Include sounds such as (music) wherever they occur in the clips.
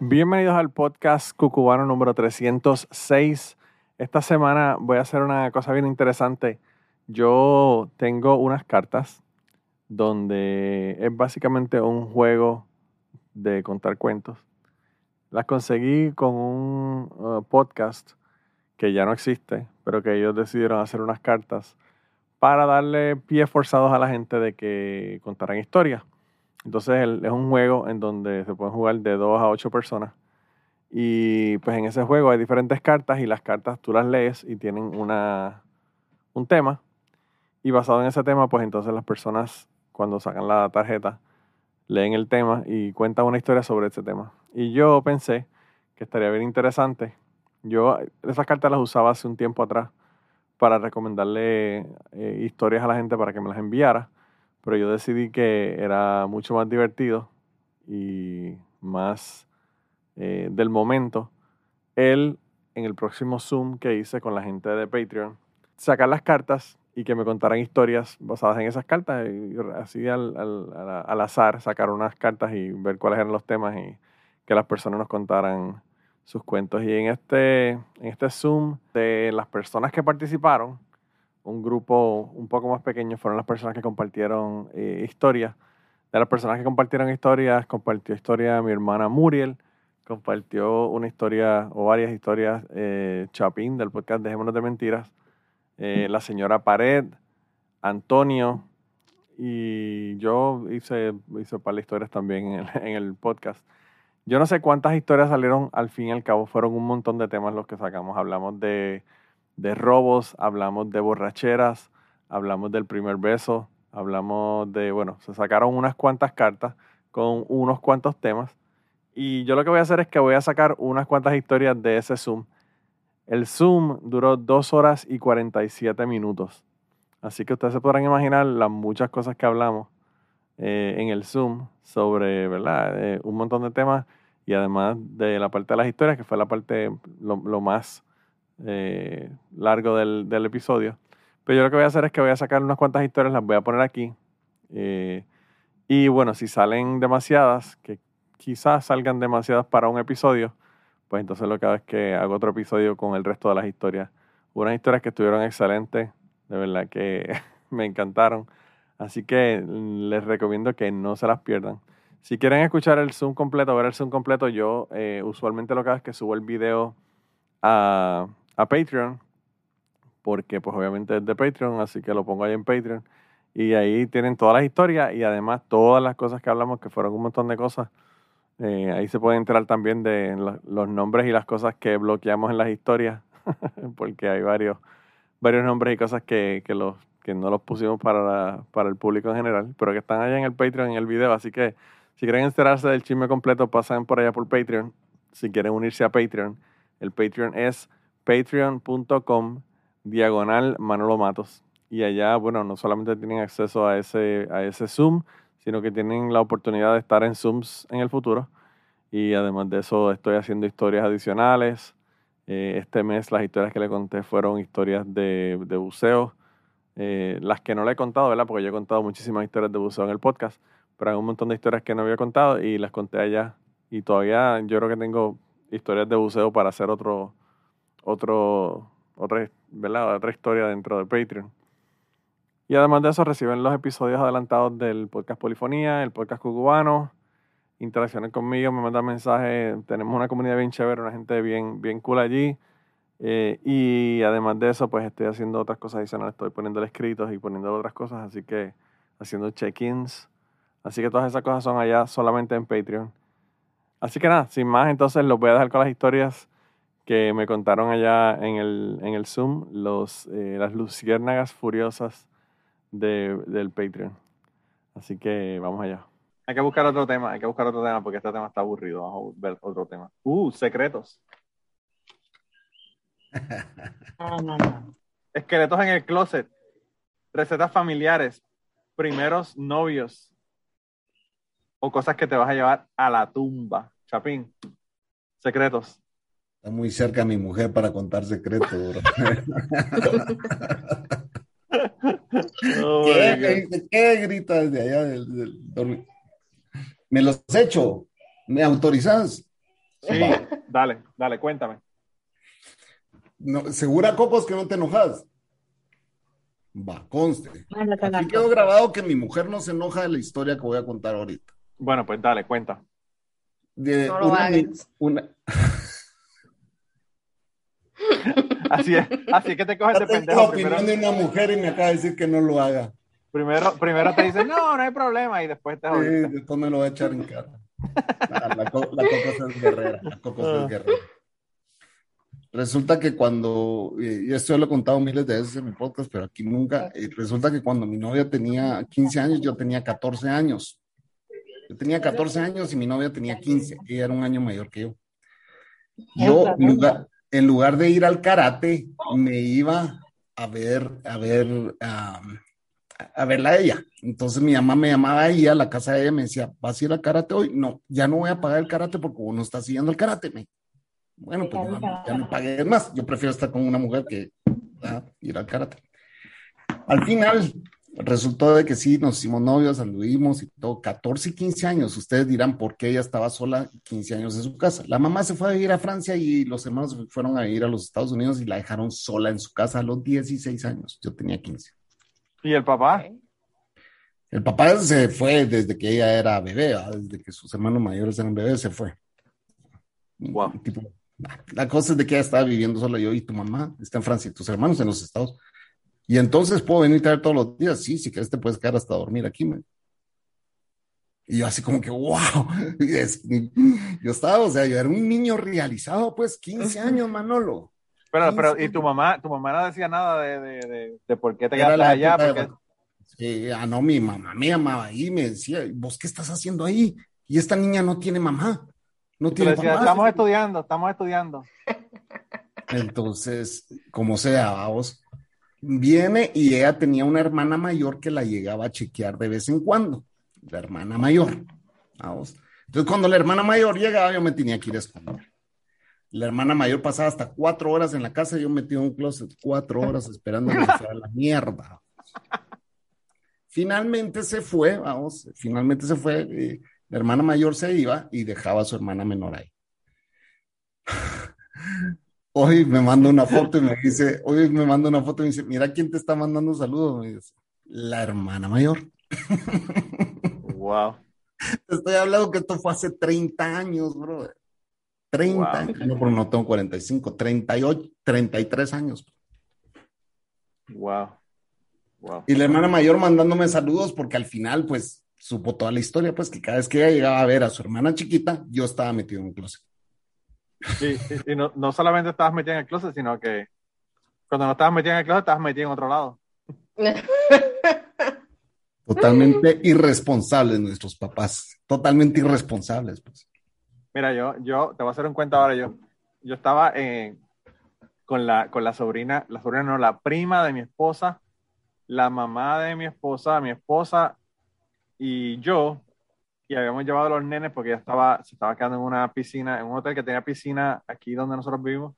Bienvenidos al podcast Cucubano número 306. Esta semana voy a hacer una cosa bien interesante. Yo tengo unas cartas donde es básicamente un juego de contar cuentos las conseguí con un uh, podcast que ya no existe, pero que ellos decidieron hacer unas cartas para darle pies forzados a la gente de que contaran historias. Entonces es un juego en donde se pueden jugar de 2 a 8 personas. Y pues en ese juego hay diferentes cartas y las cartas tú las lees y tienen una, un tema. Y basado en ese tema, pues entonces las personas cuando sacan la tarjeta leen el tema y cuentan una historia sobre ese tema. Y yo pensé que estaría bien interesante. Yo esas cartas las usaba hace un tiempo atrás para recomendarle eh, historias a la gente para que me las enviara, pero yo decidí que era mucho más divertido y más eh, del momento el en el próximo Zoom que hice con la gente de Patreon, sacar las cartas y que me contaran historias basadas en esas cartas. Y así al, al, al, azar sacar unas cartas y ver cuáles eran los temas y que las personas nos contaran sus cuentos. Y en este, en este Zoom de las personas que participaron, un grupo un poco más pequeño fueron las personas que compartieron eh, historias. De las personas que compartieron historias, compartió historia mi hermana Muriel, compartió una historia o varias historias eh, Chapín del podcast Dejémonos de Mentiras eh, la señora Pared, Antonio, y yo hice, hice un par de historias también en el, (laughs) podcast. Yo no sé cuántas historias salieron al fin y al cabo, fueron un montón de temas los que sacamos. Hablamos de, de robos, hablamos de borracheras, hablamos del primer beso, hablamos de, bueno, se sacaron unas cuantas cartas con unos cuantos temas. Y yo lo que voy a hacer es que voy a sacar unas cuantas historias de ese Zoom el Zoom duró 2 horas y 47 minutos. Así que ustedes se podrán imaginar las muchas cosas que hablamos eh, en el Zoom sobre, ¿verdad? Eh, un montón de temas y además de la parte de las historias, que fue la parte lo, más eh, largo del, del, episodio. Pero yo lo que voy a hacer es que voy a sacar unas cuantas historias, las voy a poner aquí. y bueno, si salen demasiadas, que quizás salgan demasiadas para un episodio, pues entonces lo que hago es que hago otro episodio con el resto de las historias. Unas historias que estuvieron excelentes, de verdad que (laughs) me encantaron. Así que les recomiendo que no se las pierdan. Si quieren escuchar el Zoom completo, ver el Zoom completo, yo eh, usualmente lo que hago es que subo el video a, a, Patreon, porque pues obviamente es de Patreon, así que lo pongo ahí en Patreon. Y ahí tienen todas las historias y además todas las cosas que hablamos, que fueron un montón de cosas eh, ahí se puede enterar también de los nombres y las cosas que bloqueamos en las historias, (laughs) porque hay varios, varios nombres y cosas que, que, los, que no los pusimos para, para el público en general, pero que están allá en el Patreon, en el video. Así que si quieren enterarse del chisme completo, pasen por allá por Patreon. Si quieren unirse a Patreon, el Patreon es patreon.com diagonal Manolo Matos. Y allá, bueno, no solamente tienen acceso a ese, a ese Zoom, sino que tienen la oportunidad de estar en Zooms en el futuro. Y además de eso, estoy haciendo historias adicionales. Eh, este mes las historias que le conté fueron historias de, de buceo. Eh, las que no le he contado, ¿verdad? Porque yo he contado muchísimas historias de buceo en el podcast, pero hay un montón de historias que no había contado y las conté allá. Y todavía yo creo que tengo historias de buceo para hacer otro, otro, otra, ¿verdad? otra historia dentro de Patreon. Y además de eso, reciben los episodios adelantados del podcast Polifonía, el podcast Cucubano, interacciones conmigo, me mandan mensajes. Tenemos una comunidad bien chévere, una gente bien, bien cool allí. Eh, y además de eso, pues estoy haciendo otras cosas adicionales. Estoy poniéndole escritos y poniendo otras cosas, así que haciendo check-ins. Así que todas esas cosas son allá solamente en Patreon. Así que nada, sin más, entonces los voy a dejar con las historias que me contaron allá en el, en el Zoom, los, eh, las luciérnagas furiosas de, del Patreon. Así que vamos allá. Hay que buscar otro tema, hay que buscar otro tema porque este tema está aburrido. Vamos a ver otro tema. Uh, secretos. (laughs) No, no, no. Esqueletos en el closet. Recetas familiares. Primeros novios. O cosas que te vas a llevar a la tumba. Chapín. Secretos. Está muy cerca mi mujer para contar secretos, bro. Oh, ¿Qué? my Me God. dice, ¿Qué grita desde allá del, del dormir? Me los echo. ¿Me autorizas? Sí, Va. dale, dale, cuéntame. No, ¿Segura, Cocos, que no te enojas? Va, conste. Aquí quedó grabado que mi mujer no se enoja de la historia que voy a contar ahorita. Bueno, pues dale, cuenta. De No lo una, hagas. una- Así es, así es que te coges de tengo la pendejo. opinión Primero, de una mujer y me acaba de decir que no lo haga. primero, primero te dicen, no, no hay problema, y después te Sí, jodiste. después me lo va a echar en cara. Ah, La, co- la Cocos es guerrera. La Cocos Ah. es guerrera. Resulta que cuando, y esto yo lo he contado miles de veces en mi podcast, pero aquí nunca, eh, resulta que cuando mi novia tenía 15 años, yo tenía 14 años. Yo tenía 14 años y mi novia tenía 15. Ella era un año mayor que yo. Yo, en lugar, en lugar de ir al karate, me iba a ver, a ver, a, a verla a ella. Entonces mi mamá me llamaba ahí a la casa de ella me decía, ¿vas a ir al karate hoy? No, ya no voy a pagar el karate porque vos no estás siguiendo el karate. Me. Bueno, pues ya, ya no pagues más. Yo prefiero estar con una mujer que ir al karate. Al final, resultó de que sí, nos hicimos novios, anduvimos y todo, 14 y 15 años. Ustedes dirán por qué ella estaba sola 15 años en su casa. La mamá se fue a vivir a Francia y los hermanos fueron a vivir a los Estados Unidos y la dejaron sola en su casa a los 16 años. Yo tenía 15. ¿Y el papá? El papá se fue desde que ella era bebé, ¿verdad? desde que sus hermanos mayores eran bebés, se fue. Wow. Tipo, la cosa es de que ella estaba viviendo sola yo y tu mamá está en Francia y tus hermanos en los Estados. Y entonces puedo venir a ver todos los días. Sí, si quieres te puedes quedar hasta dormir aquí, man. Y yo así como que, wow. (laughs) Y es- yo estaba, o sea, yo era un niño realizado, pues 15 años, Manolo. Pero, pero, 15 ¿y tu mamá? ¿Tu mamá no decía nada de, de, de, de por qué te quedaste allá? Porque, Sí, ah, no, mi mamá me llamaba ahí y me decía, ¿vos qué estás haciendo ahí? Y esta niña no tiene mamá. No tiene le decías, papá. estamos estudiando, estamos estudiando. Entonces, como sea, vamos, viene y ella tenía una hermana mayor que la llegaba a chequear de vez en cuando, la hermana mayor, vamos. Entonces, cuando la hermana mayor llegaba, yo me tenía que ir a esconder. La hermana mayor pasaba hasta cuatro horas en la casa, yo metido en un closet cuatro horas esperando que la mierda. Finalmente se fue, vamos, finalmente se fue, eh, la hermana mayor se iba y dejaba a su hermana menor ahí. Hoy me manda una foto y me dice, hoy me manda una foto y me dice, mira quién te está mandando saludos. Me dice, la hermana mayor. Wow. Te estoy hablando que esto fue hace 30 años, brother. 30 Wow. años. No, pero no tengo 45, 38, 33 años. Wow. Wow. Y la hermana mayor mandándome saludos porque al final, pues, supo toda la historia, pues, que cada vez que ella llegaba a ver a su hermana chiquita, yo estaba metido en un closet. Y, y- y no, no solamente estabas metido en el closet, sino que cuando no estabas metido en el closet, estabas metido en otro lado. (laughs) Totalmente irresponsables nuestros papás. Totalmente irresponsables, pues. Mira, yo, yo te voy a hacer un cuento ahora. Yo, yo estaba eh, con, la, con la sobrina, la sobrina no, la prima de mi esposa, la mamá de mi esposa, mi esposa y yo, y habíamos llevado a los nenes porque ella estaba, se estaba quedando en una piscina, en un hotel que tenía piscina aquí donde nosotros vivimos.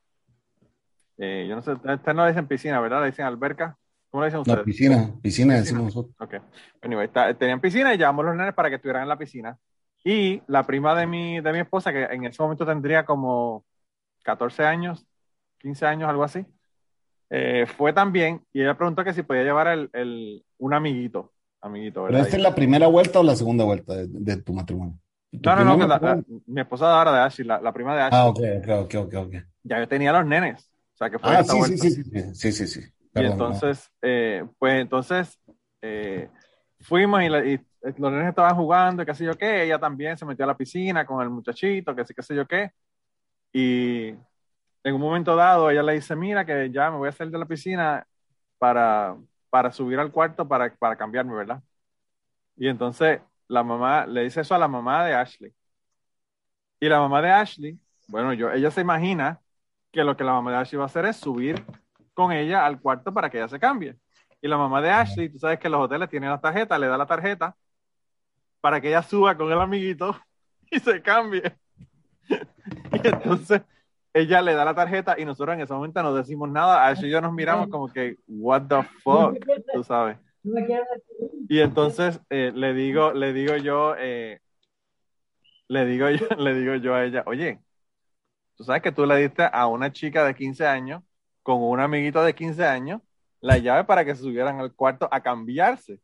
Eh, yo no sé, ustedes no le dicen piscina, ¿verdad? Le dicen alberca. ¿Cómo le dicen ustedes? La piscina, piscina decimos nosotros. Ok. Anyway, está- tenían piscina y llevamos los nenes para que estuvieran en la piscina. Y la prima de mi, de mi esposa, que en ese momento tendría como 14 años, 15 años, algo así, eh, fue también y ella preguntó que si podía llevar el, el- un amiguito. Amiguito, ¿Pero ¿verdad? esta es la primera vuelta o la segunda vuelta de, de tu matrimonio? ¿Tu No, no, no, primer que la- la- matrimonio? mi esposa ahora de Ashley, la, la prima de Ashley, Ah, ok, ok, ok, ok, ya yo tenía los nenes. O sea, que fue Ah, esta sí, vuelta. sí, sí, sí, sí, sí, sí. Y entonces, eh, pues entonces eh, fuimos y, y los nenes estaban jugando y qué sé yo qué, ella también se metió a la piscina con el muchachito, que sé qué sé yo qué. Y en un momento dado ella le dice, mira que ya me voy a salir de la piscina para, para subir al cuarto para, para cambiarme, ¿verdad? Y entonces la mamá, le dice eso a la mamá de Ashley. Y la mamá de Ashley, bueno, yo, ella se imagina que lo que la mamá de Ashley va a hacer es subir con ella al cuarto para que ella se cambie. Y la mamá de Ashley, tú sabes que los hoteles tienen la tarjeta, le da la tarjeta para que ella suba con el amiguito (laughs) y se cambie. (laughs) y entonces ella le da la tarjeta y nosotros en ese momento no decimos nada. Ashley y yo nos miramos como que, what the fuck, tú sabes. Y entonces eh, le digo, le digo yo, eh, le digo yo, (laughs) le digo yo a ella, oye, tú sabes que tú le diste a una chica de 15 años con un amiguito de 15 años la llave para que se subieran al cuarto a cambiarse.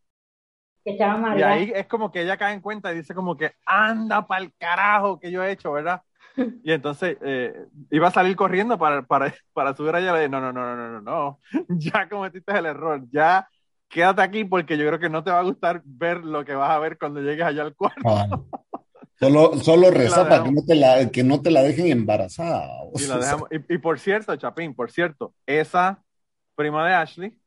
Y ahí es como que ella cae en cuenta y dice como que anda para el carajo que yo he hecho, ¿verdad? (laughs) Y entonces eh, iba a salir corriendo para, para, para subir allá. Le dije, no, no, no, no, no, no, (laughs) ya cometiste el error, ya quédate aquí porque yo creo que no te va a gustar ver lo que vas a ver cuando llegues allá al cuarto. Ah, (laughs) solo, solo reza para que no, te la, que no te la dejen embarazada. Y, la dejamos. Y, y, por cierto, Chapín, por cierto, esa prima de Ashley,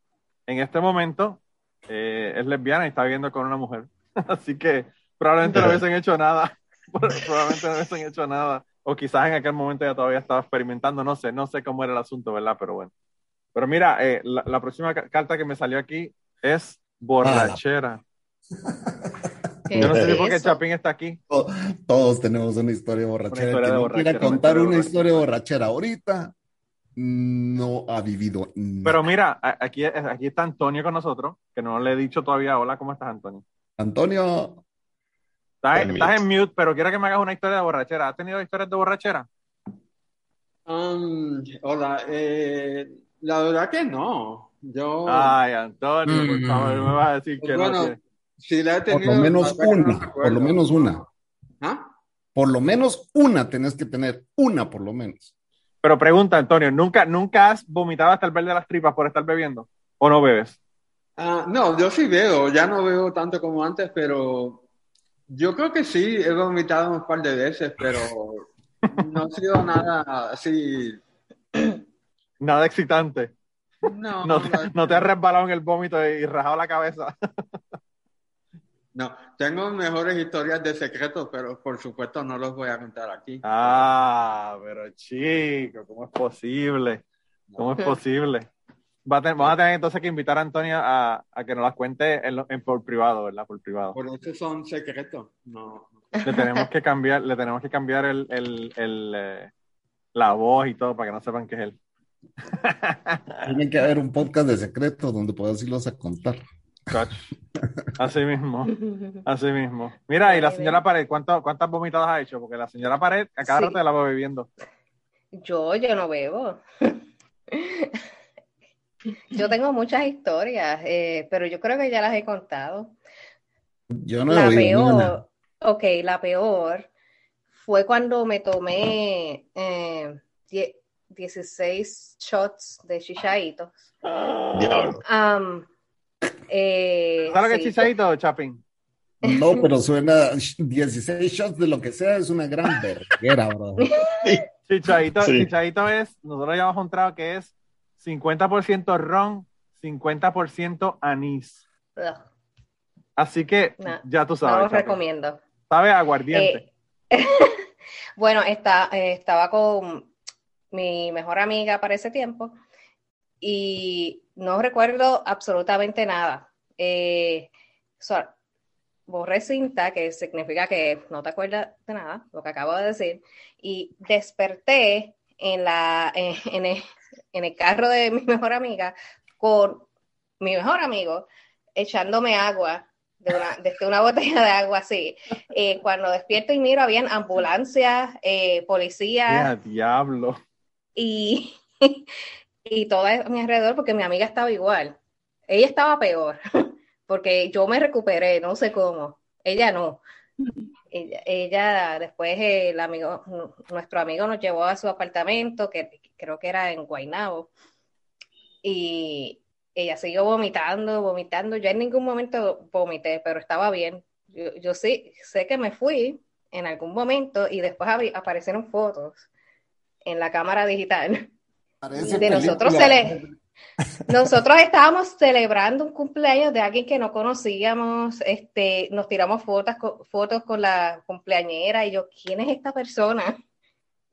en este momento eh, es lesbiana y está viviendo con una mujer. Así que probablemente no hubiesen hecho nada. probablemente no hubiesen hecho nada. O quizás en aquel momento ya todavía estaba experimentando. No sé, no sé cómo era el asunto, ¿verdad? Pero bueno. Pero mira, eh, la, la, próxima carta que me salió aquí es borrachera. (laughs) Yo no sé por qué Chapín está aquí. Todos tenemos una historia borrachera. Una historia de contar una historia borrachera ahorita, no ha vivido nada. Pero mira, aquí, aquí está Antonio con nosotros, que no le he dicho todavía, hola, ¿cómo estás, Antonio? Antonio. Estás, en mute, pero quiero que me hagas una historia de borrachera. ¿Has tenido historias de borrachera? Um, hola, eh, la verdad que no. Yo... Ay, Antonio, por favor, me vas a decir que bueno, no. Si la he tenido, por lo menos una, por lo menos una. ¿Ah? Por lo menos una tenés que tener, una por lo menos. Pero pregunta, Antonio, ¿nunca, ¿nunca has vomitado hasta el verde de las tripas por estar bebiendo? ¿O no bebes? Uh, no, yo sí veo, ya no veo tanto como antes, pero yo creo que sí, he vomitado un par de veces, pero no ha sido nada así. Nada excitante. No, no, te, no te has resbalado en el vómito y rajado la cabeza. No, tengo mejores historias de secretos, pero por supuesto no los voy a contar aquí. Ah, pero chico, ¿cómo es posible? ¿Cómo es posible? Va a tener, vamos a tener entonces que invitar a Antonio a, a que nos las cuente en, en, por privado, ¿verdad? Por privado. Por eso son secretos. No. Le tenemos que cambiar, le tenemos que cambiar el, el, el eh, la voz y todo para que no sepan que es él. (laughs) Tiene que haber un podcast de secretos donde puedas irlos a contar. Así mismo, (laughs) así mismo. Mira, y la señora Pared, ¿cuántas vomitadas ha hecho? Porque la señora Pared a cada sí. rato la va bebiendo. Yo, yo no bebo. (laughs) yo tengo muchas historias, eh, pero yo creo que ya las he contado. Yo no la he peor, ninguna. ok, la peor fue cuando me tomé eh, 16 shots de chichaitos. Diablo. Um, eh, ¿Sabes lo que sí. es chichadito, Chapin? No, (laughs) pero suena 16 shots de lo que sea, es una gran verguera, bro. (laughs) Chichadito, Sí. chichadito es, nosotros llamamos un trago que es 50% ron, 50% anís. Ugh, Así que No, ya tú no sabes. lo Chapin. recomiendo. Sabe aguardiente. Eh, (laughs) bueno, está, eh, estaba con mi mejor amiga para ese tiempo y no recuerdo absolutamente nada. Eh, so- borré cinta, que significa que no te acuerdas de nada, lo que acabo de decir, y desperté en, la, en, (laughs) en el, en el carro de mi (laughs) mejor amiga con mi mejor amigo echándome agua de una, desde una (laughs) botella de agua así. Eh, cuando despierto y miro, habían ambulancias, eh, policías ¡Qué diablo! y, (laughs) y todo a mi alrededor porque mi amiga estaba igual. Ella estaba peor porque yo me recuperé, no sé cómo. Ella no. Ella, ella después el amigo, nuestro amigo nos llevó a su apartamento, que creo que era en Guaynabo, y ella siguió vomitando, vomitando. Yo en ningún momento vomité, pero estaba bien. Yo, yo sí sé que me fui en algún momento y después ap- aparecieron fotos en la cámara digital Parece de nosotros película. cele- Nosotros estábamos celebrando un cumpleaños de alguien que no conocíamos, este, nos tiramos fotos, fotos con la cumpleañera y yo, ¿quién es esta persona?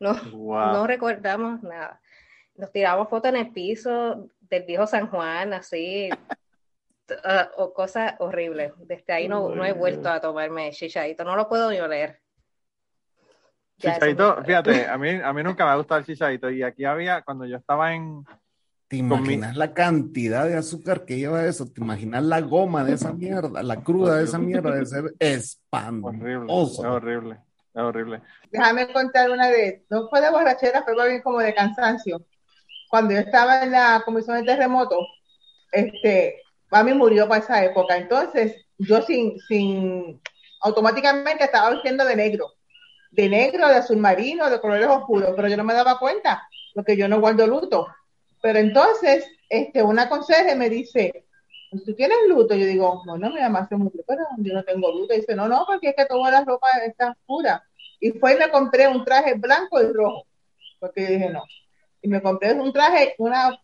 No, no recordamos nada. Nos tiramos fotos en el piso del viejo San Juan, así, uh, o cosas horribles. Desde ahí no, no he vuelto a tomarme chichadito, no lo puedo ni oler. Chichadito, fíjate, a mí, a mí nunca me ha gustado el chichadito y aquí había, cuando yo estaba en, ¿Te imaginas la cantidad de azúcar que lleva eso? ¿Te imaginas la goma de esa mierda? La cruda de esa mierda de ser (laughs) espantoso. Horrible, es horrible, es horrible. Déjame contar una vez, no fue de borrachera, fue bien como de cansancio. Cuando yo estaba en la comisión de terremoto, este, mami murió para esa época. Entonces, yo sin, sin, automáticamente estaba vistiendo de negro. De negro, de azul marino, de colores oscuros, pero yo no me daba cuenta, porque yo no guardo luto. Pero entonces, este, una consejera me dice, ¿tú tienes luto? Yo digo, bueno, mi mamá se murió, pero yo no tengo luto. Y dice, no, no, porque es que toda la ropa está oscura. Y fue y me compré un traje blanco y rojo, porque yo dije, no. Y me compré un traje, una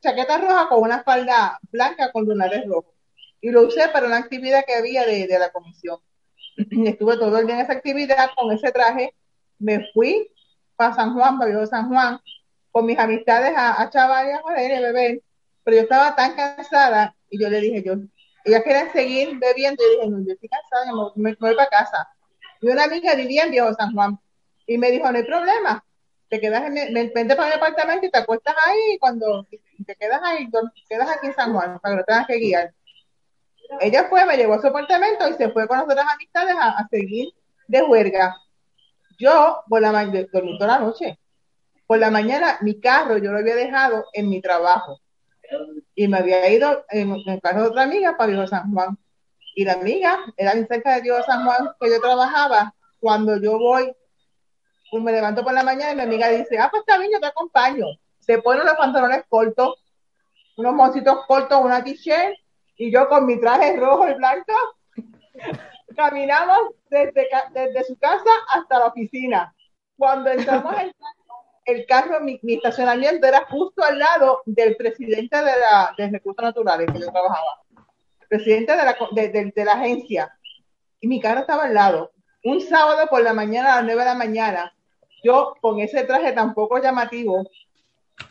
chaqueta roja con una falda blanca con lunares rojos. Y lo usé para una actividad que había de, la comisión. Estuve todo el día en esa actividad con ese traje. Me fui para San Juan, para San Juan, con mis amistades a, a chaval y a joder beber, pero yo estaba tan cansada y yo le dije, yo, ellas querían seguir bebiendo y dije, no, yo estoy cansada, me, voy para casa. Y una amiga vivía en Viejo San Juan y me dijo, no hay problema, te quedas en, me, vente para mi apartamento y te acuestas ahí y cuando te quedas ahí, te quedas aquí en San Juan para que no tengas que guiar. Ella fue, me llevó a su apartamento y se fue con las otras amistades a, seguir de huelga. Yo, por la dormí toda la noche por la mañana mi carro yo lo había dejado en mi trabajo y me había ido en, el carro de otra amiga para Viejo San Juan. Y la amiga era bien cerca de Viejo San Juan que yo trabajaba. Cuando yo voy, pues me levanto por la mañana y mi amiga dice, ah, pues está bien, yo te acompaño. Se ponen los pantalones cortos, unos moncitos cortos, una t-shirt, y yo con mi traje rojo y blanco, (laughs) caminamos desde, desde su casa hasta la oficina. Cuando entramos en (laughs) el carro, mi, estacionamiento era justo al lado del presidente de, la, de Recursos Naturales que yo trabajaba, presidente de la, de, de, la agencia, y mi carro estaba al lado. Un sábado por la mañana a las 9 de la mañana, yo con ese traje tan poco llamativo,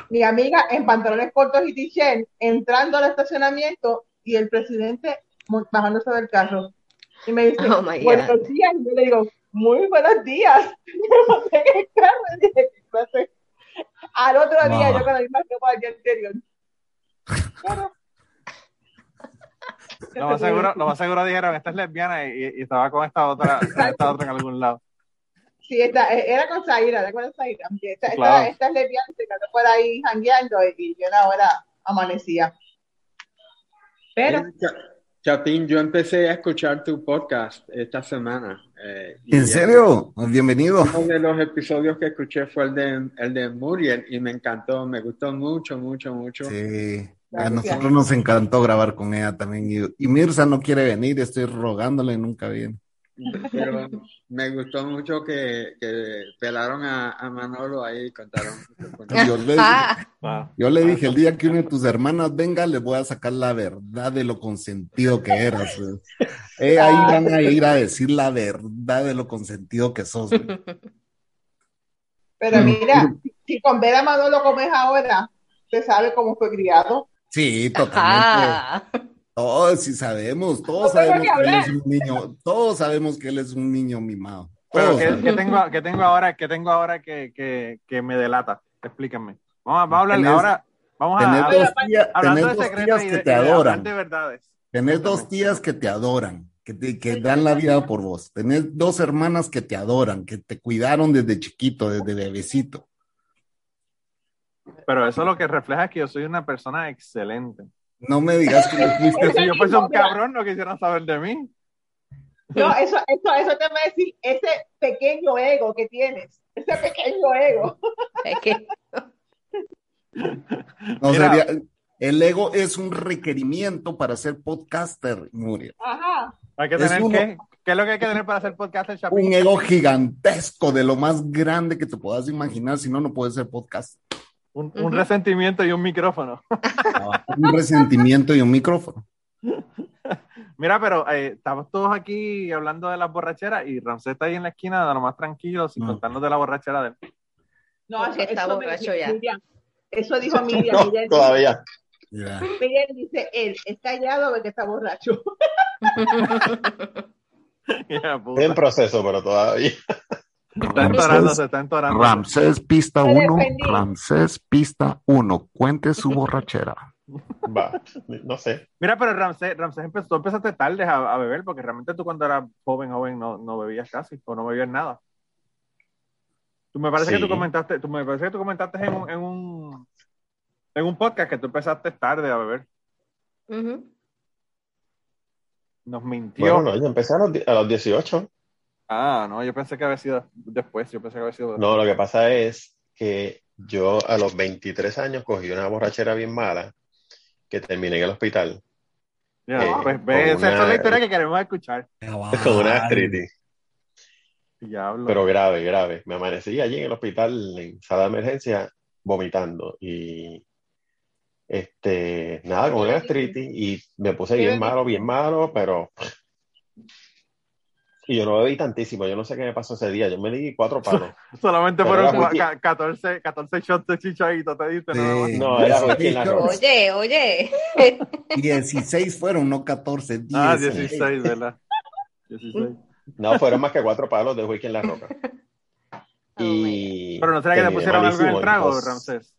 mi amiga en pantalones cortos y t-shirt, entrando al estacionamiento y el presidente bajándose del carro. Y me dice, oh buenos días. Y yo le digo, muy buenos días. (laughs) Al otro día yo con la misma ropa del día anterior. Lo más seguro, lo más seguro dijeron, esta es lesbiana y, y estaba con esta otra, esta otra en algún lado. Sí, esta, eh, era con Zaira, ¿de acuerdo, Zaira? Esta, claro. esta, esta, es lesbiana, se quedó por ahí jangueando y, yo ahora amanecía. Pero... Chapín, yo empecé a escuchar tu podcast esta semana. Eh, ¿En serio? Bienvenido. Uno de los episodios que escuché fue el de, el de Muriel y me encantó, me gustó mucho, mucho, mucho. Sí, a nosotros nos encantó grabar con ella también. Y, Mirza no quiere venir, estoy rogándole, nunca viene. Pero (laughs) me gustó mucho que, que pelaron a, a, Manolo ahí y contaron. (laughs) Yo le, ah. yo le, dije, el día que una de tus hermanas venga, le voy a sacar la verdad de lo consentido que eras. Eh, ahí van a ir a decir la verdad de lo consentido que sos. Pero mira, si con ver a Manolo como es ahora, ¿se sabe cómo fue criado? Sí, totalmente. Todos sí sabemos, todos sabemos que, él es un niño, todos sabemos que él es un niño mimado. Pero ¿qué, tengo, ¿qué, tengo, ahora, qué tengo ahora que, que, que me delata? Explíquenme. Vamos a, vamos a hablar tenés, ahora. Vamos a hablar dos, tías, dos tías que te adoran. Tenés dos tías que te adoran, que, te, que dan la vida por vos. Tenés dos hermanas que te adoran, que te cuidaron desde chiquito, desde bebecito. Pero eso lo que refleja es que yo soy una persona excelente. No me digas que (laughs) fuiste. si yo fuese un cabrón, no quisieran saber de mí. No, eso, eso, eso te va a decir ese pequeño ego que tienes. Ese pequeño ego. (laughs) no, sería, el ego es un requerimiento para ser podcaster, Nuria. Ajá. Hay que tener ¿qué? ¿Qué es lo que hay que tener para ser podcaster, Un ego gigantesco de lo más grande que te puedas imaginar, si no, no puedes ser podcaster. Un, un resentimiento y un micrófono. Un resentimiento y un micrófono. Mira, pero eh, estamos todos aquí hablando de las borracheras y Ramsés está ahí en la esquina de lo más tranquilo, sin No. contarnos de la borrachera de él. No, eso, está eso me- borracho ya. Miriam, eso dijo Miriam. (laughs) No, Miriam, todavía. Ya. Miriam dice, él es callado porque está borracho. (laughs) Estoy en proceso, pero todavía. Está entorando, se está entorando. Ramsés pista Te 1, defendí. Ramsés pista 1, cuente su borrachera. Va, no sé. Mira, pero Ramsés, Ramsés empezó, tú empezaste tarde a, a beber, porque realmente tú cuando eras joven, joven, no, no bebías casi, o no bebías nada. Tú me parece que tú comentaste, tú me parece que tú comentaste en un, en un, en un podcast que tú empezaste tarde a beber. Nos mintió. Bueno, no, yo empecé a los, a los 18. Ah, no, yo pensé que había sido después, yo pensé que había sido No, lo que pasa es que yo a los 23 años cogí una borrachera bien mala que terminé en el hospital Ya, eh, pues, ve, esa es una- la historia que queremos escuchar. (laughs) con una gastritis, Diablo. pero grave, grave. Me amanecí allí en el hospital en sala de emergencia vomitando y este, nada, con una gastritis y me puse ¿Qué bien malo, bien malo, pero y yo no bebí tantísimo, yo no sé qué me pasó ese día, yo me di cuatro palos. (laughs) Solamente Pero fueron era cua- muy- ca- 14, 14 shots de chichadito, te diste Sí. nada más. No, era whisky en la roca. Oye, oye. 16 fueron, no 14. 10. Ah, 16, ¿verdad? 16. No, fueron más que cuatro palos de whisky en la roca. (laughs) Oh, Y Pero no será que le pusieron algo en el trago, entonces- Ramsés.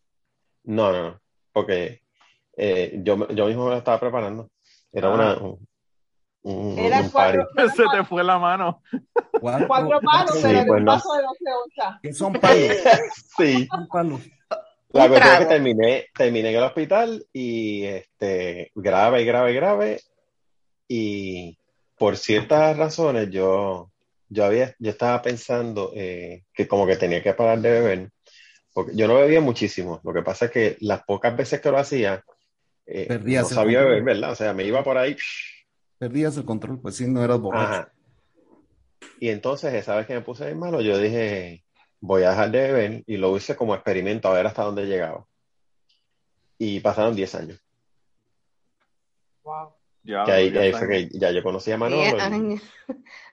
No, no, no, porque eh, yo, yo mismo me lo estaba preparando. Era Ah. una, un, un- Era un party. cuatro, (laughs) Se te fue la mano. Cuatro, cuatro palos, Sí, pero de pues un no. vaso de 12 onzas. ¿Qué son palos? (laughs) Sí, Son palos. la Un cuestión es que trago. terminé, terminé en el hospital y este, grave, grave, grave. Y por ciertas razones yo, yo, había, yo estaba pensando eh, que como que tenía que parar de beber. Porque yo no bebía muchísimo. Lo que pasa es que las pocas veces que lo hacía, eh, no sabía beber, ¿verdad? O sea, me iba por ahí. Perdías el control, pues sí, no eras borracho. Ajá. Y entonces, esa vez que me puse bien malo, yo dije, voy a dejar de beber y lo hice como experimento a ver hasta dónde llegaba. Y pasaron 10 años. Ya, que ahí, ya ahí está. fue que ya yo conocía a Manolo. Diez y- años.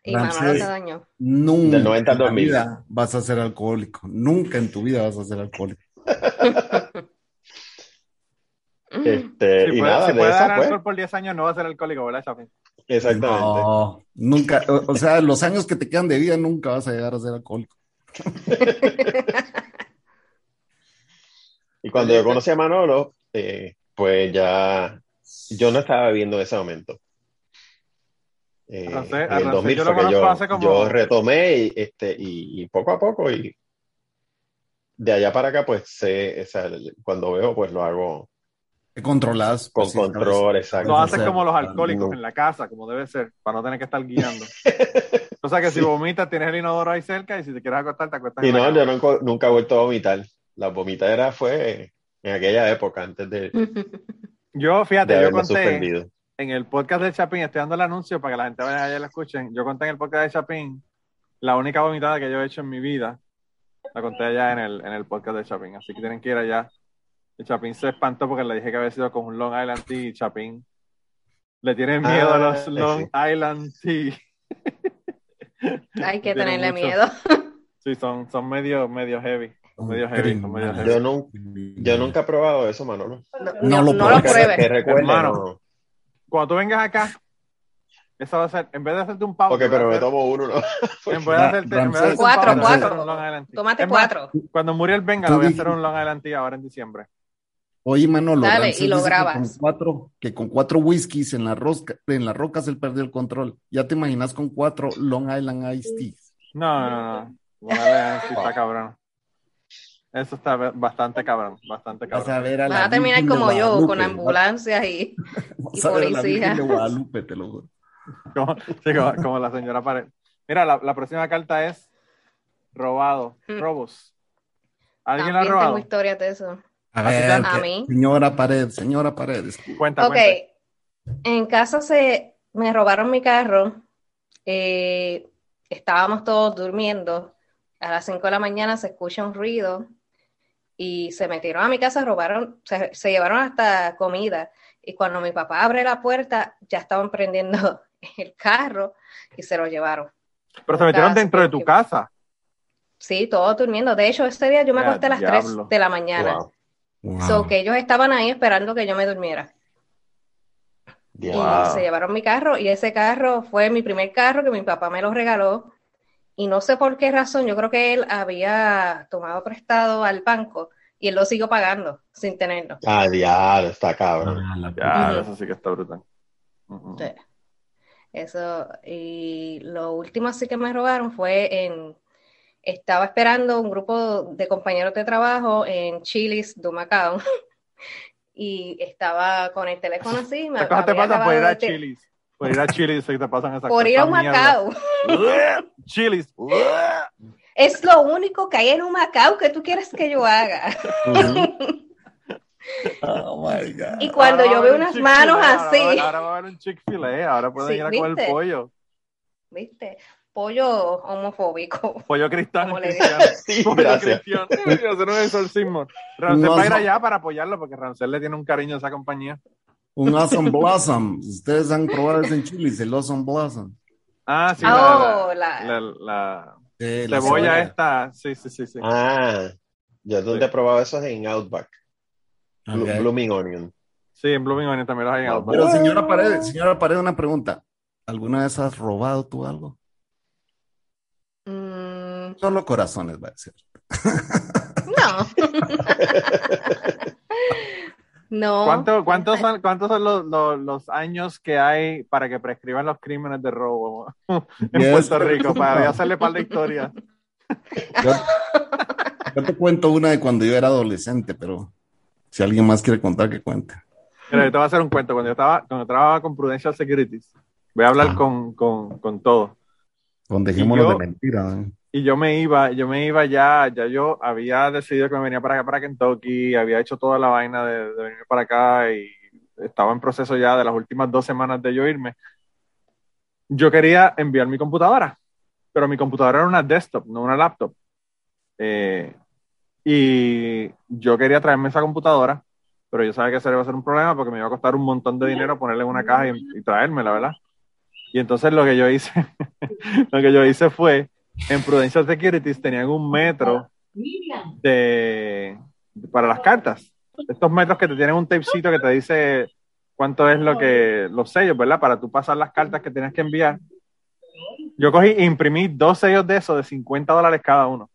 Y Ramsés. Manolo te dañó. Nunca Del 90 al en la 2000. vida vas a ser alcohólico. Nunca en tu vida vas a ser alcohólico. (laughs) Este, Si y puede, nada, si de puede esa dar pues, alcohol por 10 años, no va a ser alcohólico, ¿verdad, Chapín? exactamente. No, nunca, o, o sea, los años que te quedan de vida nunca vas a llegar a ser alcohólico. (laughs) Y cuando yo conocí a Manolo, eh, pues ya yo no estaba bebiendo en ese momento. Eh, A Ramsés- en el Ramsés 2000 yo fue que yo, como- yo retomé y, este, y, y poco a poco y de allá para acá pues sé, o sea, cuando veo pues lo hago Te controlas. con pues, sí, control, exacto. Lo haces como los alcohólicos no. en la casa, como debe ser, para no tener que estar guiando. (laughs) O sea que si vomitas, tienes el inodoro ahí cerca y si te quieres acostar, te acuestas Y no, yo nunca, nunca he vuelto a vomitar. La vomitadera fue en aquella época, antes de, (laughs) Yo, de fíjate, yo conté suspendido. en el podcast de Chapín, estoy dando el anuncio para que la gente vaya allá y lo escuchen. Yo conté en el podcast de Chapín la única vomitada que yo he hecho en mi vida. La conté allá en el, en el podcast de Chapín. Así que tienen que ir allá. Y Chapín se espantó porque le dije que había sido con un Long Island Tea y Chapín le tiene miedo a los Ah, Long sí. Island Tea. Hay que Tiene tenerle mucho. miedo. Sí, son, son medio, medio heavy. Son medio heavy, son medio heavy. Yo, nun- yo nunca he probado eso, Manolo. No, No no lo lo pruebes. Que, pruebes. que recuerde, Hermano. no. Cuando tú vengas acá, esa va a ser, en vez de hacerte un pavo, Ok, pero me hacer- tomo uno, ¿no? (laughs) en vez de hacerte, en vez de hacerte un Cuatro, pavo, cuatro. un Island Tea. Tómate cuatro. Cuando Muriel venga, le voy a hacer un Long Island Tea ahora en diciembre. Oye, Manolo, Dale, y lo dice que grabas. con cuatro, que con cuatro whiskies en la rosca, en las rocas él perdió el control. Ya te imaginas con cuatro Long Island Iced Teas. No, no, no. Long Island Tea está cabrón. Eso está bastante cabrón, bastante Vas a cabrón. ver a la Vas a terminar como yo, con ambulancias y, (laughs) Vas y a ver a la policía. Virgen de (laughs) Guadalupe, te lo juro. Como, sí, como, como la señora Pared. Mira, la, la próxima carta es robado, Hmm. robos. ¿Alguien la ha También robado? tengo historias de eso. A ¿A ti te ver, han- A que- mí. señora Pared, señora Pared. Cuenta, Ok, cuenta. en casa se me robaron mi carro. eh, estábamos todos durmiendo. A las 5 de la mañana se escucha un ruido y se metieron a mi casa, robaron, se, se llevaron hasta comida. Y cuando mi papá abre la puerta, ya estaban prendiendo (laughs) el carro y se lo llevaron. Pero se metieron dentro de tu casa. Sí, todos durmiendo. De hecho, ese día yo me acosté a las diablo. 3 de la mañana. Wow. Wow. So que ellos estaban ahí esperando que yo me durmiera. Y Diablo. se llevaron mi carro y ese carro fue mi primer carro que mi papá me lo regaló. Y no sé por qué razón, yo creo que él había tomado prestado al banco y él lo siguió pagando sin tenerlo. Ah, diablo, está cabrón. Ah, Ya, Ujú. eso sí que está brutal. Sí. Eso, y lo último así que me robaron fue en, estaba esperando un grupo de compañeros de trabajo en Chili's de Macao (laughs) y estaba con el teléfono así. me cosas te pasan por ir a Chili's. Por ir a Chili's y te pasan esas Por ir a Macao. (laughs) Chili's. Es lo único que hay en un Macao que tú quieres que yo haga. (laughs) Oh my God. Y cuando Ahora yo veo un unas manos ahora así, haber- Ahora va a haber un Chick-fil-A, ahora pueden Sí, ir a comer pollo. ¿viste? Pollo homofóbico. (laughs) Pollo cristiano. Como le cristiano. Sí, Pollo gracias. cristiano. Hacer un exorcismo. Rancel va a ir allá para apoyarlo porque Rancel le tiene un cariño a esa compañía. Un Awesome Blossom. Ustedes han probado eso en Chile, el Awesome Blossom. Ah, sí, Oh, la, la- la- la Eh, la cebolla esta. Sí, sí, sí. sí. Ah, yo donde Sí. he probado eso es en Outback. Blo- Ok. Blooming Onion. Sí, en Blooming Onion también los hay en No, Outback. Pero señora Paredes, señora Paredes, una pregunta. ¿Alguna vez has robado tú algo? Solo corazones, va a decir. no. (laughs) no. ¿Cuánto- ¿Cuántos son, cuántos son los, los- los años que hay para que prescriban los crímenes de robo en Yes. Puerto Rico? Para hacerle par de historias. Yo, yo te cuento una de cuando yo era adolescente, pero si alguien más quiere contar, que cuente. Mira, yo te voy a hacer un cuento. Cuando yo estaba, cuando trabajaba con Prudential Securities, voy a hablar Ah. con, con, con todo. Con dejémonos yo- de mentira. ¿eh? Y yo me iba, yo me iba ya, ya yo había decidido que me venía para acá, para Kentucky, había hecho toda la vaina de, venir para acá y estaba en proceso ya de las últimas dos semanas de yo irme. Yo quería enviar mi computadora, pero mi computadora era una desktop, no una laptop. Eh, y yo quería traerme esa computadora, pero yo sabía que eso iba a ser un problema porque me iba a costar un montón de dinero ponerle en una caja y, y traérmela, ¿verdad? Y entonces lo que yo hice, (laughs) lo que yo hice fue, en Prudential Securities tenían un metro de, para las cartas. Estos metros que te tienen un tapecito que te dice cuánto es lo que, los sellos, ¿verdad? Para tú pasar las cartas que tienes que enviar. Yo cogí e imprimí dos sellos de esos de 50 dólares cada uno.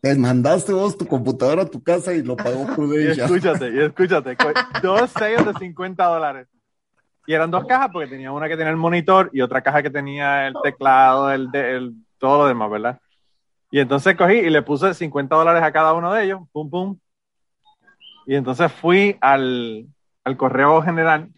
Te mandaste vos tu computadora a tu casa y lo pagó (laughs) Y Prudencia. escúchate, y escúchate, dos sellos de 50 dólares. Y eran dos cajas porque tenía una que tenía el monitor y otra caja que tenía el teclado, el, el todo lo demás, ¿verdad? Y entonces cogí y le puse 50 dólares a cada uno de ellos, pum, pum. Y entonces fui al, al correo general.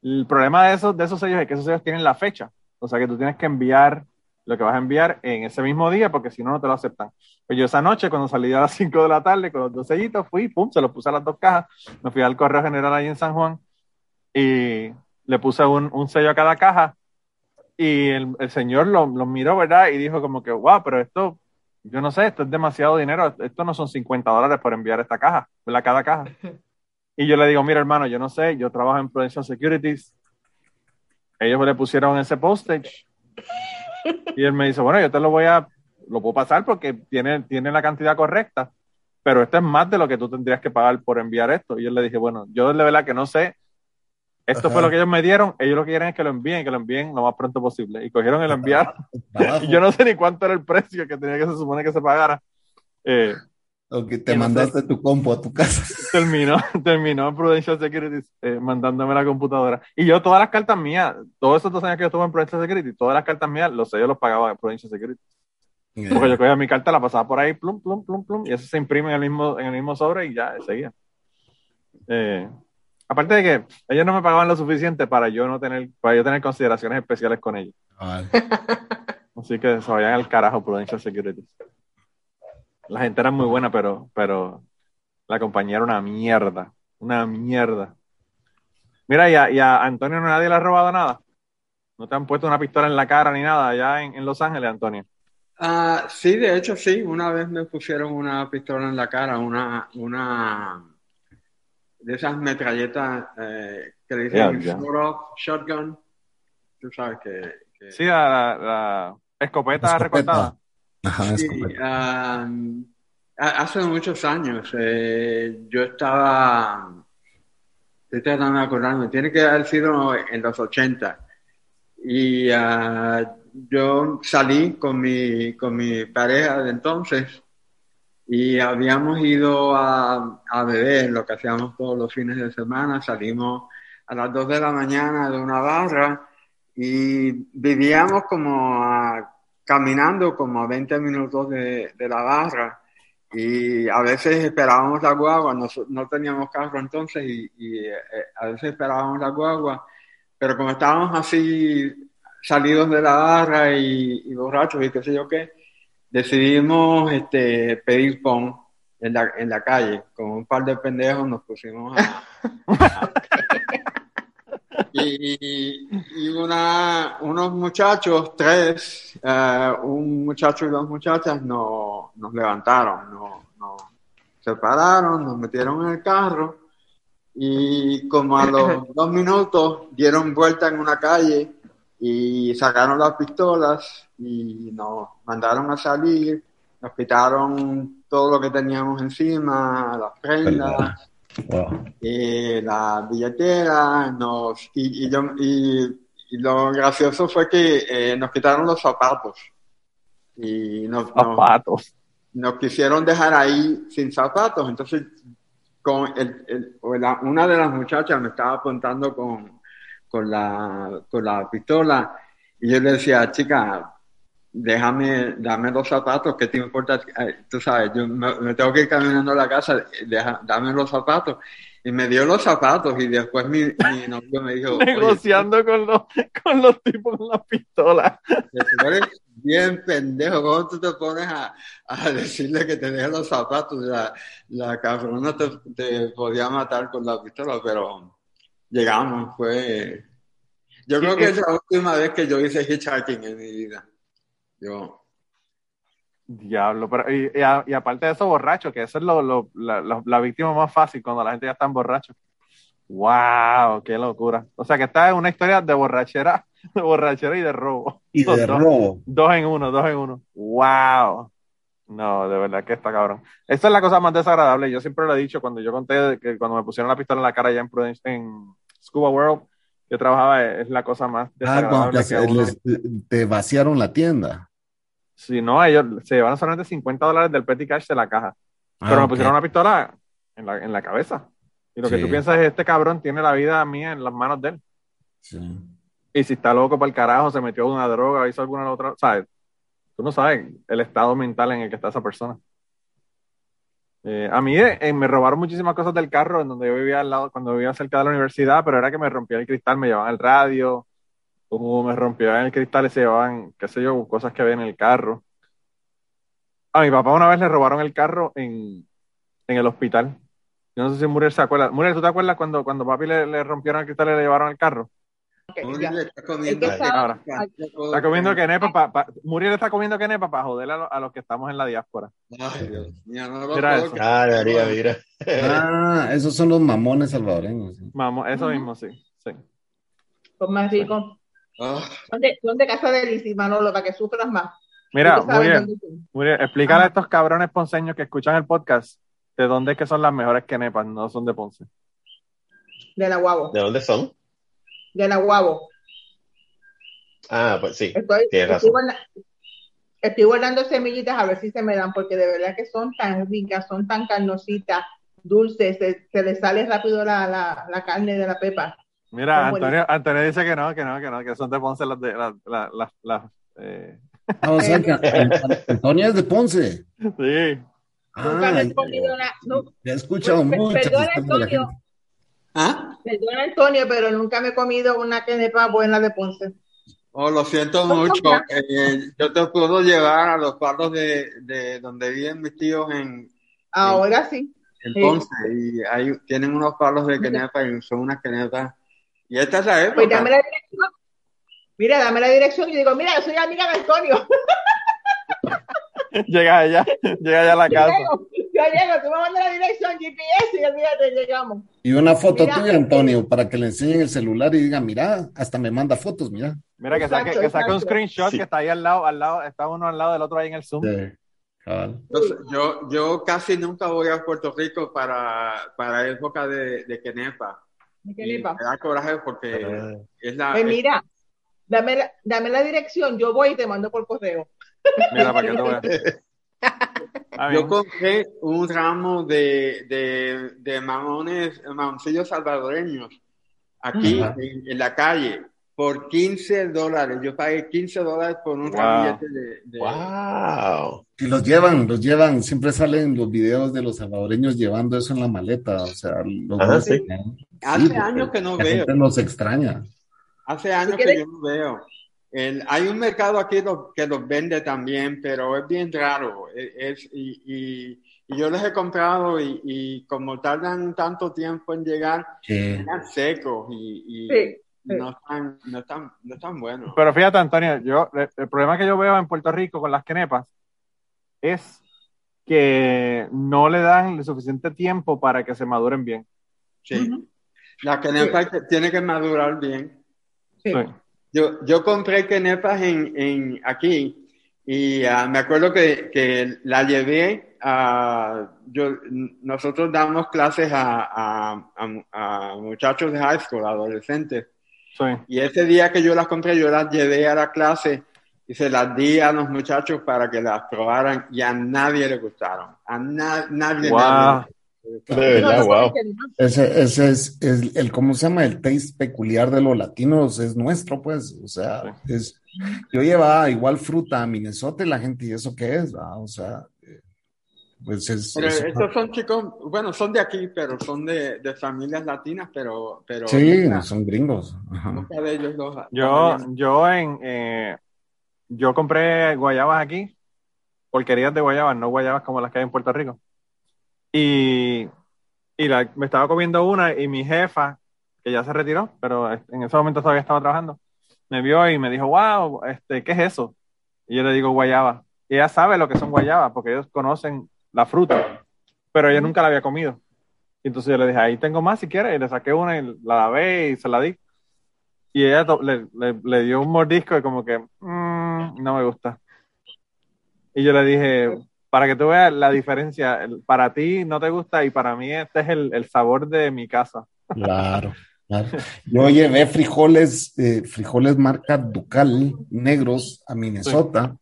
El problema de esos, de esos sellos es que esos sellos tienen la fecha. O sea que tú tienes que enviar lo que vas a enviar en ese mismo día porque si no, no te lo aceptan. Pues yo esa noche, cuando salí a las 5 de la tarde con los dos sellitos, fui, pum, se los puse a las dos cajas, me fui al correo general ahí en San Juan y le puse un, un sello a cada caja y el, el señor lo, lo miró, ¿verdad? Y dijo como que, wow, pero esto, yo no sé, esto es demasiado dinero, esto no son 50 dólares por enviar esta caja, ¿verdad? Cada caja. (laughs) Y yo le digo, mira hermano, yo no sé, yo trabajo en Prudential Securities, ellos le pusieron ese postage y él me dice, bueno, yo te lo voy a, lo puedo pasar porque tiene, tiene la cantidad correcta, pero esto es más de lo que tú tendrías que pagar por enviar esto. Y yo le dije, bueno, yo de verdad que no sé, esto fue Ajá. lo que ellos me dieron, ellos lo que quieren es que lo envíen, que lo envíen lo más pronto posible. Y cogieron lo enviaron. Trabajo. (laughs) Y yo no sé ni cuánto era el precio que tenía que se supone que se pagara. Eh, te mandaste tu compu a tu casa. (laughs) terminó, terminó Prudential Securities eh, mandándome la computadora. Y yo todas las cartas mías, todos esos dos años que yo estuve en Prudential Securities, todas las cartas mías, los sellos los pagaba en Prudential Securities. Porque yo cogía mi carta, la pasaba por ahí, plum, plum, plum, plum, y eso se imprime en el mismo, en el mismo sobre y ya, seguía. Eh, aparte de que ellos no me pagaban lo suficiente para yo no tener, para yo tener consideraciones especiales con ellos. Vale. (laughs) Así que se vayan al carajo Prudential Securities. La gente era muy buena, pero, pero la compañía era una mierda. Una mierda. Mira, y a, y a Antonio no nadie le ha robado nada. No te han puesto una pistola en la cara ni nada allá en, en Los Ángeles, Antonio. Ah, sí, de hecho sí. Una vez me pusieron una pistola en la cara, una, una de esas metralletas eh, que le dicen ya. sawed-off shotgun. Tú sabes que, que- Sí, la, la- la escopeta, Escopeta. recortada. Ajá, Sí, escopeta. ha- hace muchos años eh, yo estaba, estoy tratando de acordarme, tiene que haber sido en los 80 y ah, yo salí con mi, con mi pareja de entonces y habíamos ido a, a beber, lo que hacíamos todos los fines de semana, salimos a las 2 de la mañana de una barra y vivíamos como a- caminando como a 20 minutos de, de la barra. Y a veces esperábamos la guagua, no, no teníamos carro entonces y, y, eh, a veces esperábamos la guagua, pero como estábamos así salidos de la barra y, y borrachos y qué sé yo qué, decidimos este, pedir pon en la, en la calle. Con un par de pendejos nos pusimos a... (laughs) y y una, unos muchachos, tres, eh, un muchacho y dos muchachas, no, nos levantaron, no, nos separaron, nos metieron en el carro y como a los (laughs) dos minutos dieron vuelta en una calle y sacaron las pistolas y nos mandaron a salir, nos quitaron todo lo que teníamos encima, las prendas, Wow. eh, la billetera, nos, y, y, yo- y- y lo gracioso fue que eh, nos quitaron los zapatos y nos, Zapatos. nos quisieron dejar ahí sin zapatos. Entonces, con el, una de las muchachas me estaba apuntando con, con, la, con la pistola y yo le decía, chica, déjame, dame los zapatos, ¿qué te importa? Tú sabes, yo me, me tengo que ir caminando a la casa, deja- dame los zapatos. Y me dio los zapatos y después mi, mi (laughs) novio me dijo, "Oye, Negociando con los, con los tipos con las pistolas. tú eres bien pendejo, ¿cómo tú te pones a, a decirle que te deje los zapatos? La, la cabrona te, te podía matar con la pistola, pero llegamos, fue... Yo creo que es la última vez que yo hice hitchhiking en mi vida. Yo, Diablo, pero y, y a- y aparte de eso, borracho, que eso es lo, lo- la, la- la víctima más fácil cuando la gente ya está borracho. ¡Wow! ¡Qué locura! O sea que esta es una historia de borrachera, (laughs) de borrachera y de robo. Y de dos, robo. dos en uno, dos en uno. ¡Wow! No, de verdad que está cabrón. Esa es la cosa más desagradable. Yo siempre lo he dicho cuando yo conté que cuando me pusieron la pistola en la cara allá en Prudence, en Scuba World, yo trabajaba, es la cosa más Ah, desagradable te, que uno. les- te vaciaron la tienda. Si no, ellos se llevaron solamente 50 dólares del petty cash de la caja. Ah, Pero me pusieron una pistola en la, en la cabeza. Y lo que tú piensas es, este cabrón tiene la vida mía en las manos de él. Sí. Y si está loco para el carajo, se metió una droga, hizo alguna otra, ¿sabes? Tú no sabes el estado mental en el que está esa persona. Eh, a mí eh, eh, me robaron muchísimas cosas del carro en donde yo vivía al lado, cuando vivía cerca de la universidad, pero era que me rompía el cristal, me llevaban el radio, o me rompían el cristal y se llevaban, qué sé yo, cosas que había en el carro. A mi papá una vez le robaron el carro en, en el hospital. Yo no sé si Muriel se acuerda. Muriel, ¿tú te acuerdas cuando, cuando papi le, le rompieron el cristal y le llevaron el carro? Muriel está comiendo Es que está- Ahora. Está comiendo quenepa pa, pa- Muriel está comiendo quenepa para joder a, lo- a los que estamos en la diáspora. Ay, Dios mío, no lo Mira. Ah, María, mira. Ah, esos son los mamones salvadoreños. sí. Vamos, eso mismo, sí. sí. Son más ricos. Ah, Son de, son de casa de Manolo, para que sufras más. Mira, Muriel. Muriel, explícale a estos cabrones ponceños que escuchan el podcast de dónde es que son las mejores quenepas, no son de Ponce. De la guabo. ¿De dónde son? De la guabo. Ah, pues sí, Estoy, tienes estoy, razón. guarda- estoy guardando semillitas a ver si se me dan, porque de verdad que son tan ricas, son tan carnositas, dulces, se, se le sale rápido la, la, la carne de la pepa. Mira, Antonio. Antonio dice que no, que no, que no, que son de Ponce las de las, las, las, las, eh, o sea que (laughs) Antonio es de Ponce. sí. Nunca Ah, he comido la- no, ya he escuchado Pues, de la Antonio. ¿Ah? Perdona, Antonio, pero nunca me he comido una quenepa buena de Ponce. Oh, lo siento mucho. Eh, yo te puedo llevar a los palos de, de donde viven mis tíos en, Ahora sí. en Sí. Ponce y hay, tienen unos palos de quenepa y son unas quenepas. Y esta es la época. Pues dame la dirección. Mira, dame la dirección y digo, mira, yo soy amiga de Antonio. (laughs) llega allá, llega allá a la (laughs) casa. llego, yo llego, tú me mandas la dirección GPS y olvídate, llegamos. Y una foto Mira, tuya, Antonio, para que le enseñen el celular y digan, mira, hasta me manda fotos, mira. Mira, que saque, Exacto, que saque un screenshot Sí. que está ahí al lado, al lado, está uno al lado del otro ahí en el Zoom. Sí, cabal. Entonces, yo, yo casi nunca voy a Puerto Rico para, para época de, de Kenepa. ¿Qué Y le pasa? me da coraje porque Ah. es la... Pues mira, dame la, dame la dirección, yo voy y te mando por correo. Mira, para que tú veas. (laughs) Yo compré un ramo de, de, de mamones, mamoncillos salvadoreños aquí en, en la calle por 15 dólares. Yo pagué 15 dólares por un Wow. ramillete de, de- Wow. Y los llevan, los llevan, siempre salen los videos de los salvadoreños llevando eso en la maleta, o sea, los Ajá, sí. Hace años que no la veo. gente nos extraña. Hace años ¿Tú que yo no veo. El- hay un mercado aquí lo- que los vende también, pero es bien raro. Es, es- y, y- y yo les he comprado y, y como tardan tanto tiempo en llegar, Que están secos y, y Sí, no, están, no, están, no están buenos. Pero fíjate, Antonio, yo, el, el problema que yo veo en Puerto Rico con las quenepas es que no le dan el suficiente tiempo para que se maduren bien. Sí. La quenepa tiene que madurar bien. Sí. Sí. Yo, yo compré quenepas en, en aquí y ah, me acuerdo que, que la llevé a... Yo, nosotros damos clases a, a- a- a muchachos de high school, adolescentes. Sí. Y ese día que yo las compré, yo las llevé a la clase y se las di a los muchachos para que las probaran y a nadie le gustaron. A na- nadie, Wow. nadie. De verdad, wow. ese, ese es, es el, ¿cómo se llama? El taste peculiar de los latinos es nuestro, pues, o sea, es, yo llevaba igual fruta a Minnesota y la gente, ¿y eso qué es? va? O sea, pues es, Pero es- estos son chicos, bueno, son de aquí, pero son de, de familias latinas, pero, pero sí, son gringos. Ajá. nunca de ellos dos. Yo, yo en eh, yo compré guayabas aquí, porquerías de guayabas, no guayabas como las que hay en Puerto Rico. Y, y la- me estaba comiendo una y mi jefa, que ya se retiró, pero en ese momento todavía estaba trabajando, me vio y me dijo, wow, este, ¿qué es eso? Y yo le digo guayaba. Y ella sabe lo que son guayabas, porque ellos conocen la fruta, pero ella nunca la había comido. Y entonces yo le dije, ahí tengo más si quieres, y le saqué una y la lavé y se la di. Y ella le, le- le dio un mordisco y como que, "Mm, no me gusta. Y yo le dije, para que tú veas la diferencia, para ti no te gusta y para mí este es el, el sabor de mi casa. Claro, claro. (laughs) Yo llevé frijoles, eh, frijoles marca Ducal, negros, a Minnesota.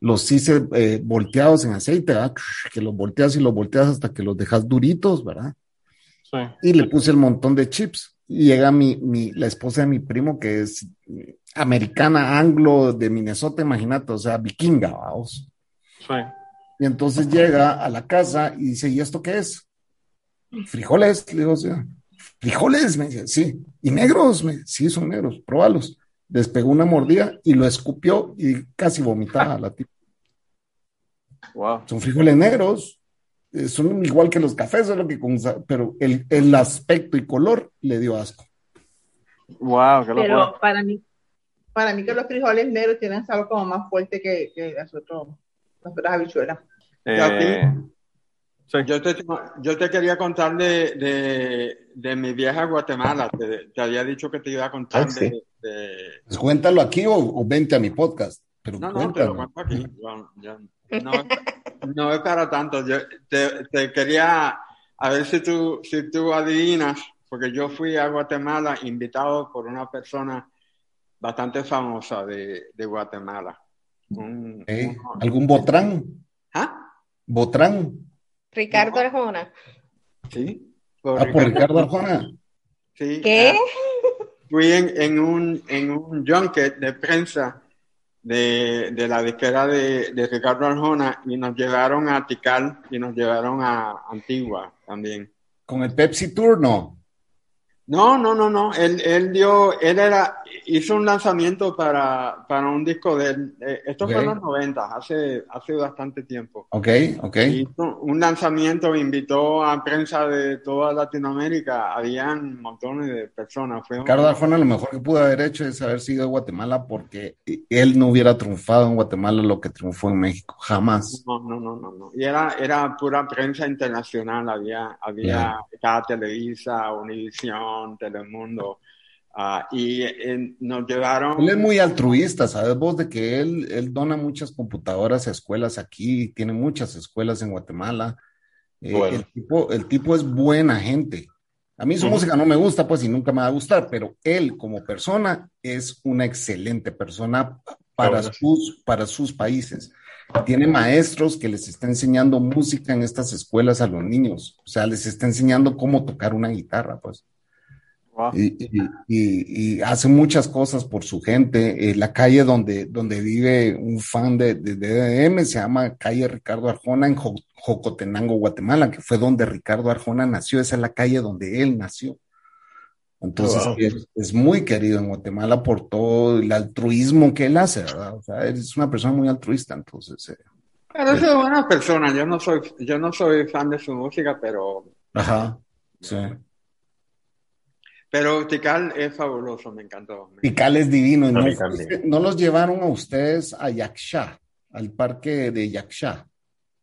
Los hice eh, volteados en aceite, ¿verdad? Que los volteas y los volteas hasta que los dejas duritos, ¿verdad? Sí. Y le puse el montón de chips. Y llega mi, mi, la esposa de mi primo, que es eh, americana, anglo de Minnesota, imagínate, o sea, vikinga, vamos. Sí. Y entonces llega a la casa y dice, ¿y esto qué es? Frijoles, le digo, "Sí". frijoles, me dice, sí. ¿Y negros? Me dice, sí, son negros, probalos. Despegó una mordida y lo escupió y casi vomitaba la tipa. Wow. Son frijoles negros, eh, son igual que los cafés, es lo que con- pero el, el aspecto y color le dio asco. Wow, qué. Pero para mí, para mí que los frijoles negros tienen sabor como más fuerte que, que las, otras las otras habichuelas. Eh, sí. Yo te, yo te quería contar de, de, de mi viaje a Guatemala. Te, te había dicho que te iba a contar Ah, sí. de, de- Pues cuéntalo aquí o, o vente a mi podcast. Pero No, no, te lo cuéntalo. cuento aquí. Yo- yo- no, no es para tanto. Yo te, te quería a ver si tú, si tú adivinas, porque yo fui a Guatemala invitado por una persona bastante famosa de, de Guatemala. Un- Eh, uno- ¿Algún botrán? ¿Ah? ¿Botrán? Ricardo Arjona. Sí. Ah, por Ricardo Arjona. Sí, ¿Qué? ah, fui en, en un, en un junket de prensa de, de la disquera de, de Ricardo Arjona y nos llevaron a Tikal y nos llevaron a Antigua también. Con el Pepsi Tour, no. No, no, no. Él, él dio, él era, hizo un lanzamiento para, para un disco de él. Eh, Esto fue en los 90, hace, hace bastante tiempo. Ok, ok. Hizo un lanzamiento, invitó a prensa de toda Latinoamérica. Habían montones de personas. Fue Ricardo Arjona lo mejor que pudo haber hecho es haber sido de Guatemala porque él no hubiera triunfado en Guatemala lo que triunfó en México, jamás. No, no, no, no, no. Y era, era pura prensa internacional. Había, había Ya. cada Televisa, Univisión, Telemundo. ah, y eh, nos llevaron. Él es muy altruista, ¿sabes vos? De que él, él dona muchas computadoras a escuelas aquí, tiene muchas escuelas en Guatemala. Eh, Bueno. el tipo, el tipo es buena gente. A mí su música no me gusta, pues, y nunca me va a gustar, pero él como persona es una excelente persona para bueno, sus, para sus países. Tiene maestros que les está enseñando música en estas escuelas a los niños. O sea, les está enseñando cómo tocar una guitarra, pues. Wow. Y, y- y- y hace muchas cosas por su gente. Eh, la calle donde, donde vive un fan de, de DDM se llama calle Ricardo Arjona en Jo- Jocotenango, Guatemala, que fue donde Ricardo Arjona nació. Esa es la calle donde él nació. Entonces, Wow. es, es muy querido en Guatemala por todo el altruismo que él hace, ¿verdad? O sea, es una persona muy altruista, entonces. eh, Pero es buena persona. Yo no soy, yo no soy fan de su música, pero, ajá, sí. Pero Tikal es fabuloso. Me encantó. Tikal es divino. no, (laughs) no los llevaron a ustedes a Yaksha, al parque de Yaksha.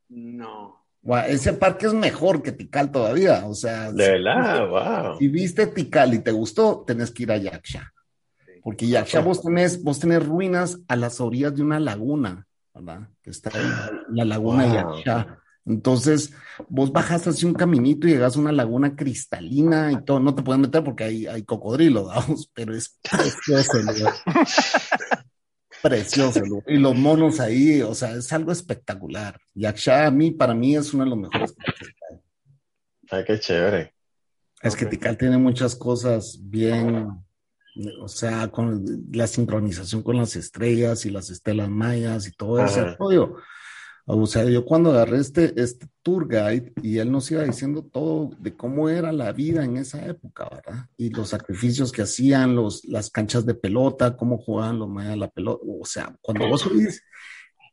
No. Guau, ese parque es mejor que Tikal todavía. O sea, De verdad, wow. si viste Tikal y te gustó, tenés que ir a Yaksha. Porque Yaksha vos tenés, vos tenés ruinas a las orillas de una laguna, ¿verdad? Que está ahí, la laguna de Wow. Yaksha. Entonces, vos bajas hacia un caminito y llegas a una laguna cristalina y todo. No te puedes meter porque hay, hay cocodrilos, (laughs) vamos, pero es precioso el lugar. (laughs) Precioso el lugar. Y los monos ahí, o sea, es algo espectacular. Yaksha a mí, para mí, es uno de los mejores. Ay, qué chévere. Es que. Tikal tiene muchas cosas bien, o sea, con la sincronización con las estrellas y las estelas mayas y todo ese Ajá. rollo. O sea, yo cuando agarré este, este tour guide y él nos iba diciendo todo de cómo era la vida en esa época, ¿verdad? Y los sacrificios que hacían, los, las canchas de pelota, cómo jugaban los mayas la pelota. O sea, cuando vos oís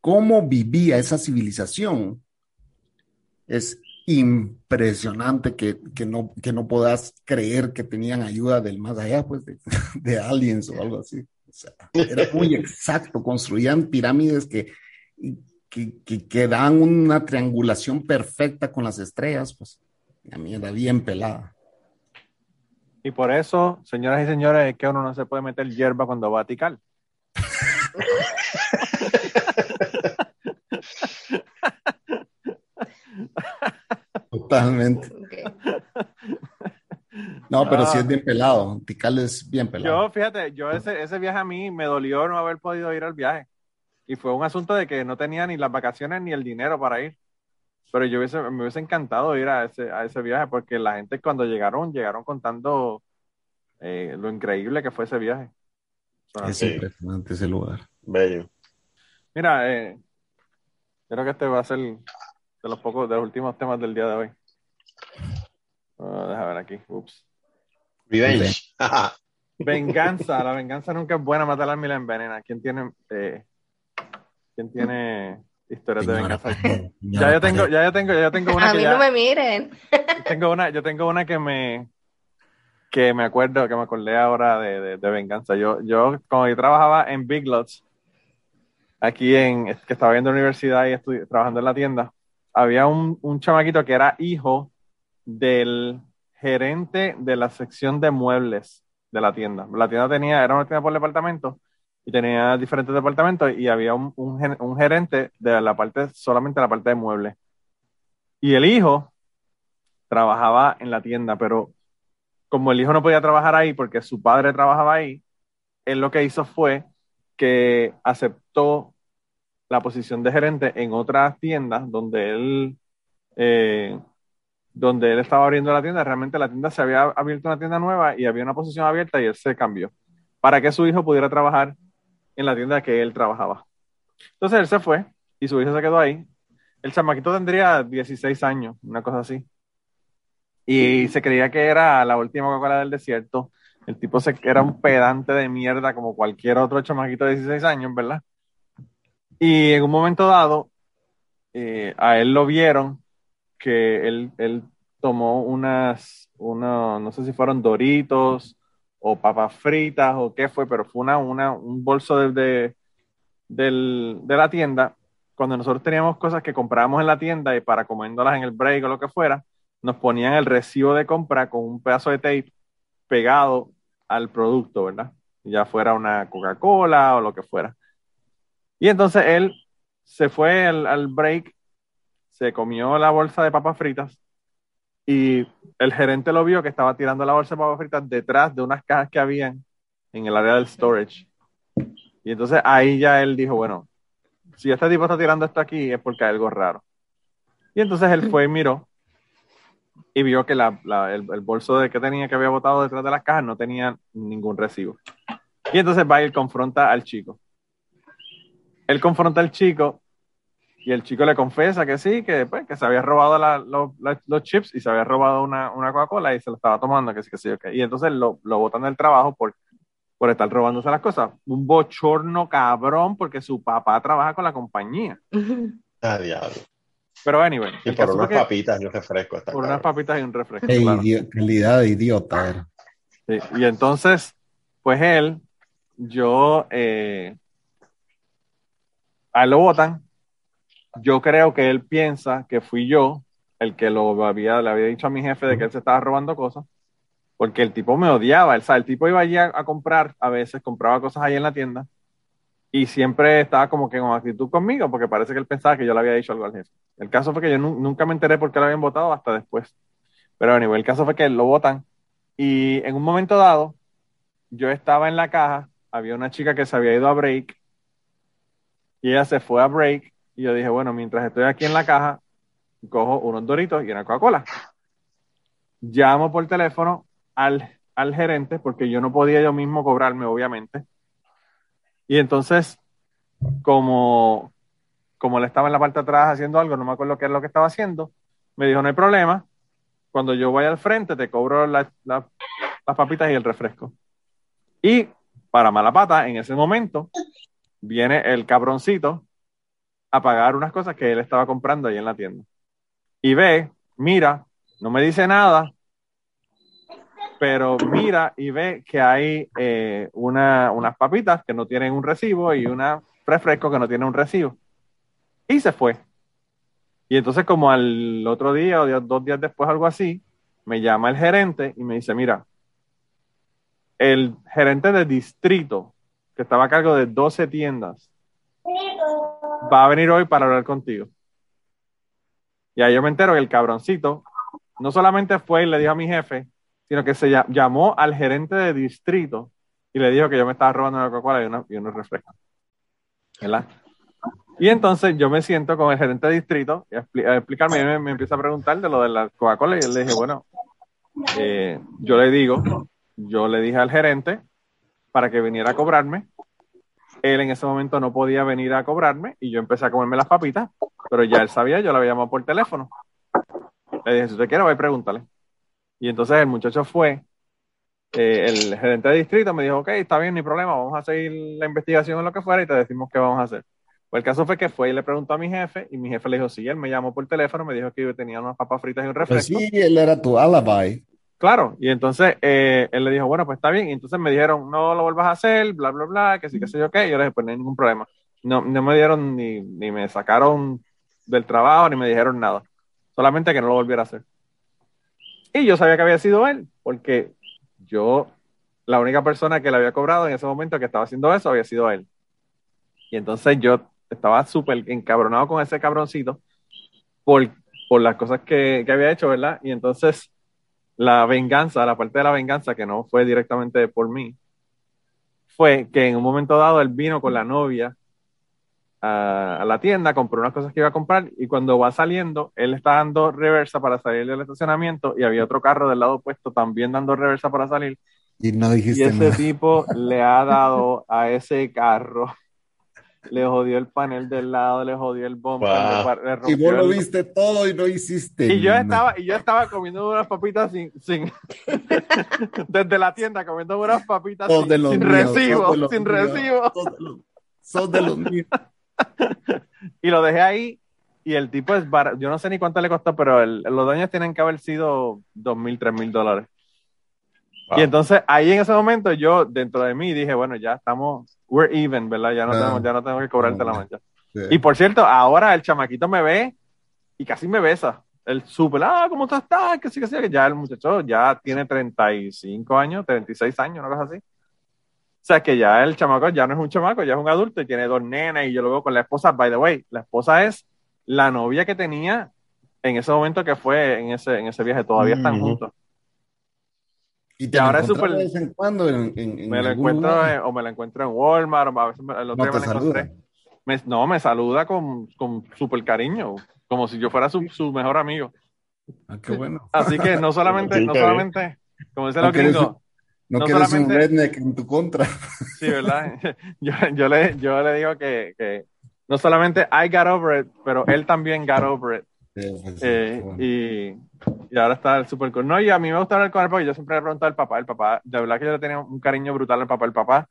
cómo vivía esa civilización, es impresionante que, que no, que no puedas creer que tenían ayuda del más allá, pues, de, (laughs) de aliens o algo así. O sea, era muy (laughs) exacto, construían pirámides que, que, que, que dan una triangulación perfecta con las estrellas, pues, a mí era bien pelada. Y por eso, señoras y señores, es que uno no se puede meter hierba cuando va a tical. (laughs) Totalmente. No, pero sí Ah. es bien pelado. Tikal es bien pelado. Yo, fíjate, yo ese, ese viaje a mí me dolió no haber podido ir al viaje. Y fue un asunto de que no tenía ni las vacaciones ni el dinero para ir. Pero yo hubiese, me hubiese encantado ir a ese, a ese viaje porque la gente cuando llegaron, llegaron contando eh, lo increíble que fue ese viaje. Es Sí. impresionante ese lugar. Bello. Mira, eh, creo que este va a ser de los pocos, de los últimos temas del día de hoy. Ah, deja ver aquí. Ups. Revenge. (laughs) Venganza, la venganza nunca es buena, matar al la envenena. ¿Quién tiene, eh, ¿quién tiene historias de venganza? (laughs) Ya yo tengo, ya yo tengo, ya yo tengo una A que mí ya, no me miren. (laughs) tengo una, yo tengo una que me, que me acuerdo, que me acordé ahora de, de, de venganza. Yo, yo, como yo trabajaba en Big Lots, aquí en, que estaba viendo la universidad y estudi- trabajando en la tienda, había un, un chamaquito que era hijo del gerente de la sección de muebles de la tienda. La tienda tenía, era una tienda por departamento y tenía diferentes departamentos y había un, un, un gerente de la parte, solamente la parte de muebles. Y el hijo trabajaba en la tienda, pero como el hijo no podía trabajar ahí porque su padre trabajaba ahí, él lo que hizo fue que aceptó la posición de gerente en otras tiendas donde él eh, donde él estaba abriendo la tienda, realmente la tienda se había abierto una tienda nueva y había una posición abierta y él se cambió para que su hijo pudiera trabajar en la tienda que él trabajaba. Entonces él se fue y su hijo se quedó ahí. El chamaquito tendría 16 años, una cosa así. Y se creía que era la última Coca-Cola del desierto. El tipo se, era un pedante de mierda como cualquier otro chamaquito de 16 años, ¿verdad? Y en un momento dado, eh, a él lo vieron que él, él tomó unas, una, no sé si fueron doritos o papas fritas o qué fue, pero fue una, una, un bolso de, de, del- de la tienda. Cuando nosotros teníamos cosas que comprábamos en la tienda y para comiéndolas en el break o lo que fuera, nos ponían el recibo de compra con un pedazo de tape pegado al producto, ¿verdad? Ya fuera una Coca-Cola o lo que fuera. Y entonces él se fue al, al break, se comió la bolsa de papas fritas y el gerente lo vio que estaba tirando la bolsa de papas fritas detrás de unas cajas que habían en el área del storage. Y entonces ahí ya él dijo, bueno, si este tipo está tirando esto aquí es porque hay algo raro. Y entonces él fue y miró y vio que la- la- el, el bolso de que tenía que había botado detrás de las cajas no tenía ningún recibo. Y entonces va y confronta al chico. Él confronta al chico y el chico le confesa que sí, que, pues, que se había robado la- lo- la- los chips y se había robado una, una Coca-Cola y se lo estaba tomando, que sí, que sí, ok. Y entonces lo, lo botan del trabajo por, por estar robándose las cosas. Un bochorno cabrón porque su papá trabaja con la compañía. (laughs) Ah, diablo. Pero anyway, Y por unas que- papitas y un refresco. Está por unas papitas y un refresco. Qué claro. idi- calidad de idiota era. Sí, Y entonces, pues él, yo, eh, a él lo votan. Yo creo que él piensa que fui yo el que lo había, le había dicho a mi jefe de que él se estaba robando cosas, porque el tipo me odiaba. O sea, el tipo iba allí a, comprar, a veces compraba cosas ahí en la tienda, y siempre estaba como que con actitud conmigo, porque parece que él pensaba que yo le había dicho algo al jefe. El caso fue que yo nu- nunca me enteré por qué lo habían votado hasta después. Pero anyway, el caso fue que lo votan y en un momento dado, yo estaba en la caja, había una chica que se había ido a break y ella se fue a break y yo dije, bueno, mientras estoy aquí en la caja, cojo unos doritos y una Coca-Cola. Llamo por teléfono al, al gerente porque yo no podía yo mismo cobrarme, obviamente. Y entonces, como, como él estaba en la parte de atrás haciendo algo, no me acuerdo qué es lo que estaba haciendo, me dijo, no hay problema, cuando yo vaya al frente te cobro la- las papitas y el refresco. Y para mala pata, en ese momento, viene el cabroncito a pagar unas cosas que él estaba comprando ahí en la tienda. Y ve, mira, no me dice nada, pero mira y ve que hay eh, una, unas papitas que no tienen un recibo y un refresco que no tiene un recibo. Y se fue. Y entonces como al otro día o dos días después, algo así, me llama el gerente y me dice, mira, el gerente de distrito, que estaba a cargo de 12 tiendas, va a venir hoy para hablar contigo. Y ahí yo me entero que el cabroncito no solamente fue y le dijo a mi jefe, sino que se lla- llamó al gerente de distrito y le dijo que yo me estaba robando una Coca-Cola y, y unos refrescos. ¿Verdad? Y entonces yo me siento con el gerente de distrito y a, expli- a explicarme, y él me, me empieza a preguntar de lo de la Coca-Cola y yo le dije, bueno, eh, yo le digo, yo le dije al gerente para que viniera a cobrarme. Él en ese momento no podía venir a cobrarme y yo empecé a comerme las papitas, pero ya él sabía, yo le había llamado por teléfono. Le dije, si usted quiere, voy a preguntarle. Y entonces el muchacho fue, eh, el gerente de distrito me dijo, ok, está bien, no hay problema, vamos a seguir la investigación en lo que fuera y te decimos qué vamos a hacer. Pues el caso fue que fue y le preguntó a mi jefe y mi jefe le dijo, sí, él me llamó por teléfono, me dijo que yo tenía unas papas fritas y un refresco. sí, él era tu alibi. Claro, y entonces eh, él le dijo, bueno, pues está bien. Y entonces me dijeron, no lo vuelvas a hacer, bla, bla, bla, que sí, que sé yo qué. Y yo le dije, pues no hay ningún problema. No, no me dieron ni, ni me sacaron del trabajo, ni me dijeron nada. Solamente que no lo volviera a hacer. Y yo sabía que había sido él, porque yo, la única persona que le había cobrado en ese momento que estaba haciendo eso había sido él. Y entonces yo estaba súper encabronado con ese cabroncito por, por las cosas que, que había hecho, ¿verdad? Y entonces la venganza, la parte de la venganza que no fue directamente por mí, fue que en un momento dado él vino con la novia a, a la tienda, compró unas cosas que iba a comprar y cuando va saliendo, él está dando reversa para salir del estacionamiento y había otro carro del lado opuesto también dando reversa para salir Y no y dijiste ese nada. tipo le ha dado a ese carro le jodió el panel del lado, le jodió el bumper, Wow. le par- le Y vos lo el- viste todo y no hiciste Y yo nada. estaba, y yo estaba comiendo unas papitas sin, sin (laughs) desde la tienda comiendo unas papitas sin, míos, recibo, sos de los sin míos, recibo. sos de los- Sos de los míos. (laughs) Y lo dejé ahí y el tipo es barato. Yo no sé ni cuánto le costó, pero el- los daños tienen que haber sido dos mil, tres mil dólares. Wow. Y entonces ahí en ese momento yo dentro de mí dije, bueno, ya estamos, we're even, ¿verdad? Ya no, Ah. tenemos, ya no tengo que cobrarte la Ah. mancha. Sí. Y por cierto, ahora el chamaquito me ve y casi me besa. El súper, ah, ¿cómo estás? Que sí, que sí, que ya el muchacho ya tiene 35 años, 36 años, una cosa así. O sea, que ya el chamaco ya no es un chamaco, ya es un adulto y tiene dos nenas y yo lo veo con la esposa. By the way, la esposa es la novia que tenía en ese momento que fue en ese, en ese viaje. Todavía están Ujú. juntos. Y te ahora es súper- de vez en cuando en, en- en Me lo encuentro en- o me lo encuentro en Walmart, o a veces me- el otro No día me lo encontré. saluda. Me- no, me saluda con, con súper cariño, como si yo fuera su, su mejor amigo. Ah, qué bueno. Así que no (laughs) solamente, Sí, no solamente, como dicen los gringos, No, no que eres un redneck en tu contra. sí, ¿verdad? (laughs) Yo, yo, le, yo le digo que, que no solamente I got over it, pero él también got over it. Sí, sí, Eh, bueno. y, y ahora está el super cool. No, y a mí me gusta hablar con él porque yo siempre le pregunto al papá. El papá, de verdad que yo le tenía un cariño brutal al papá. El papá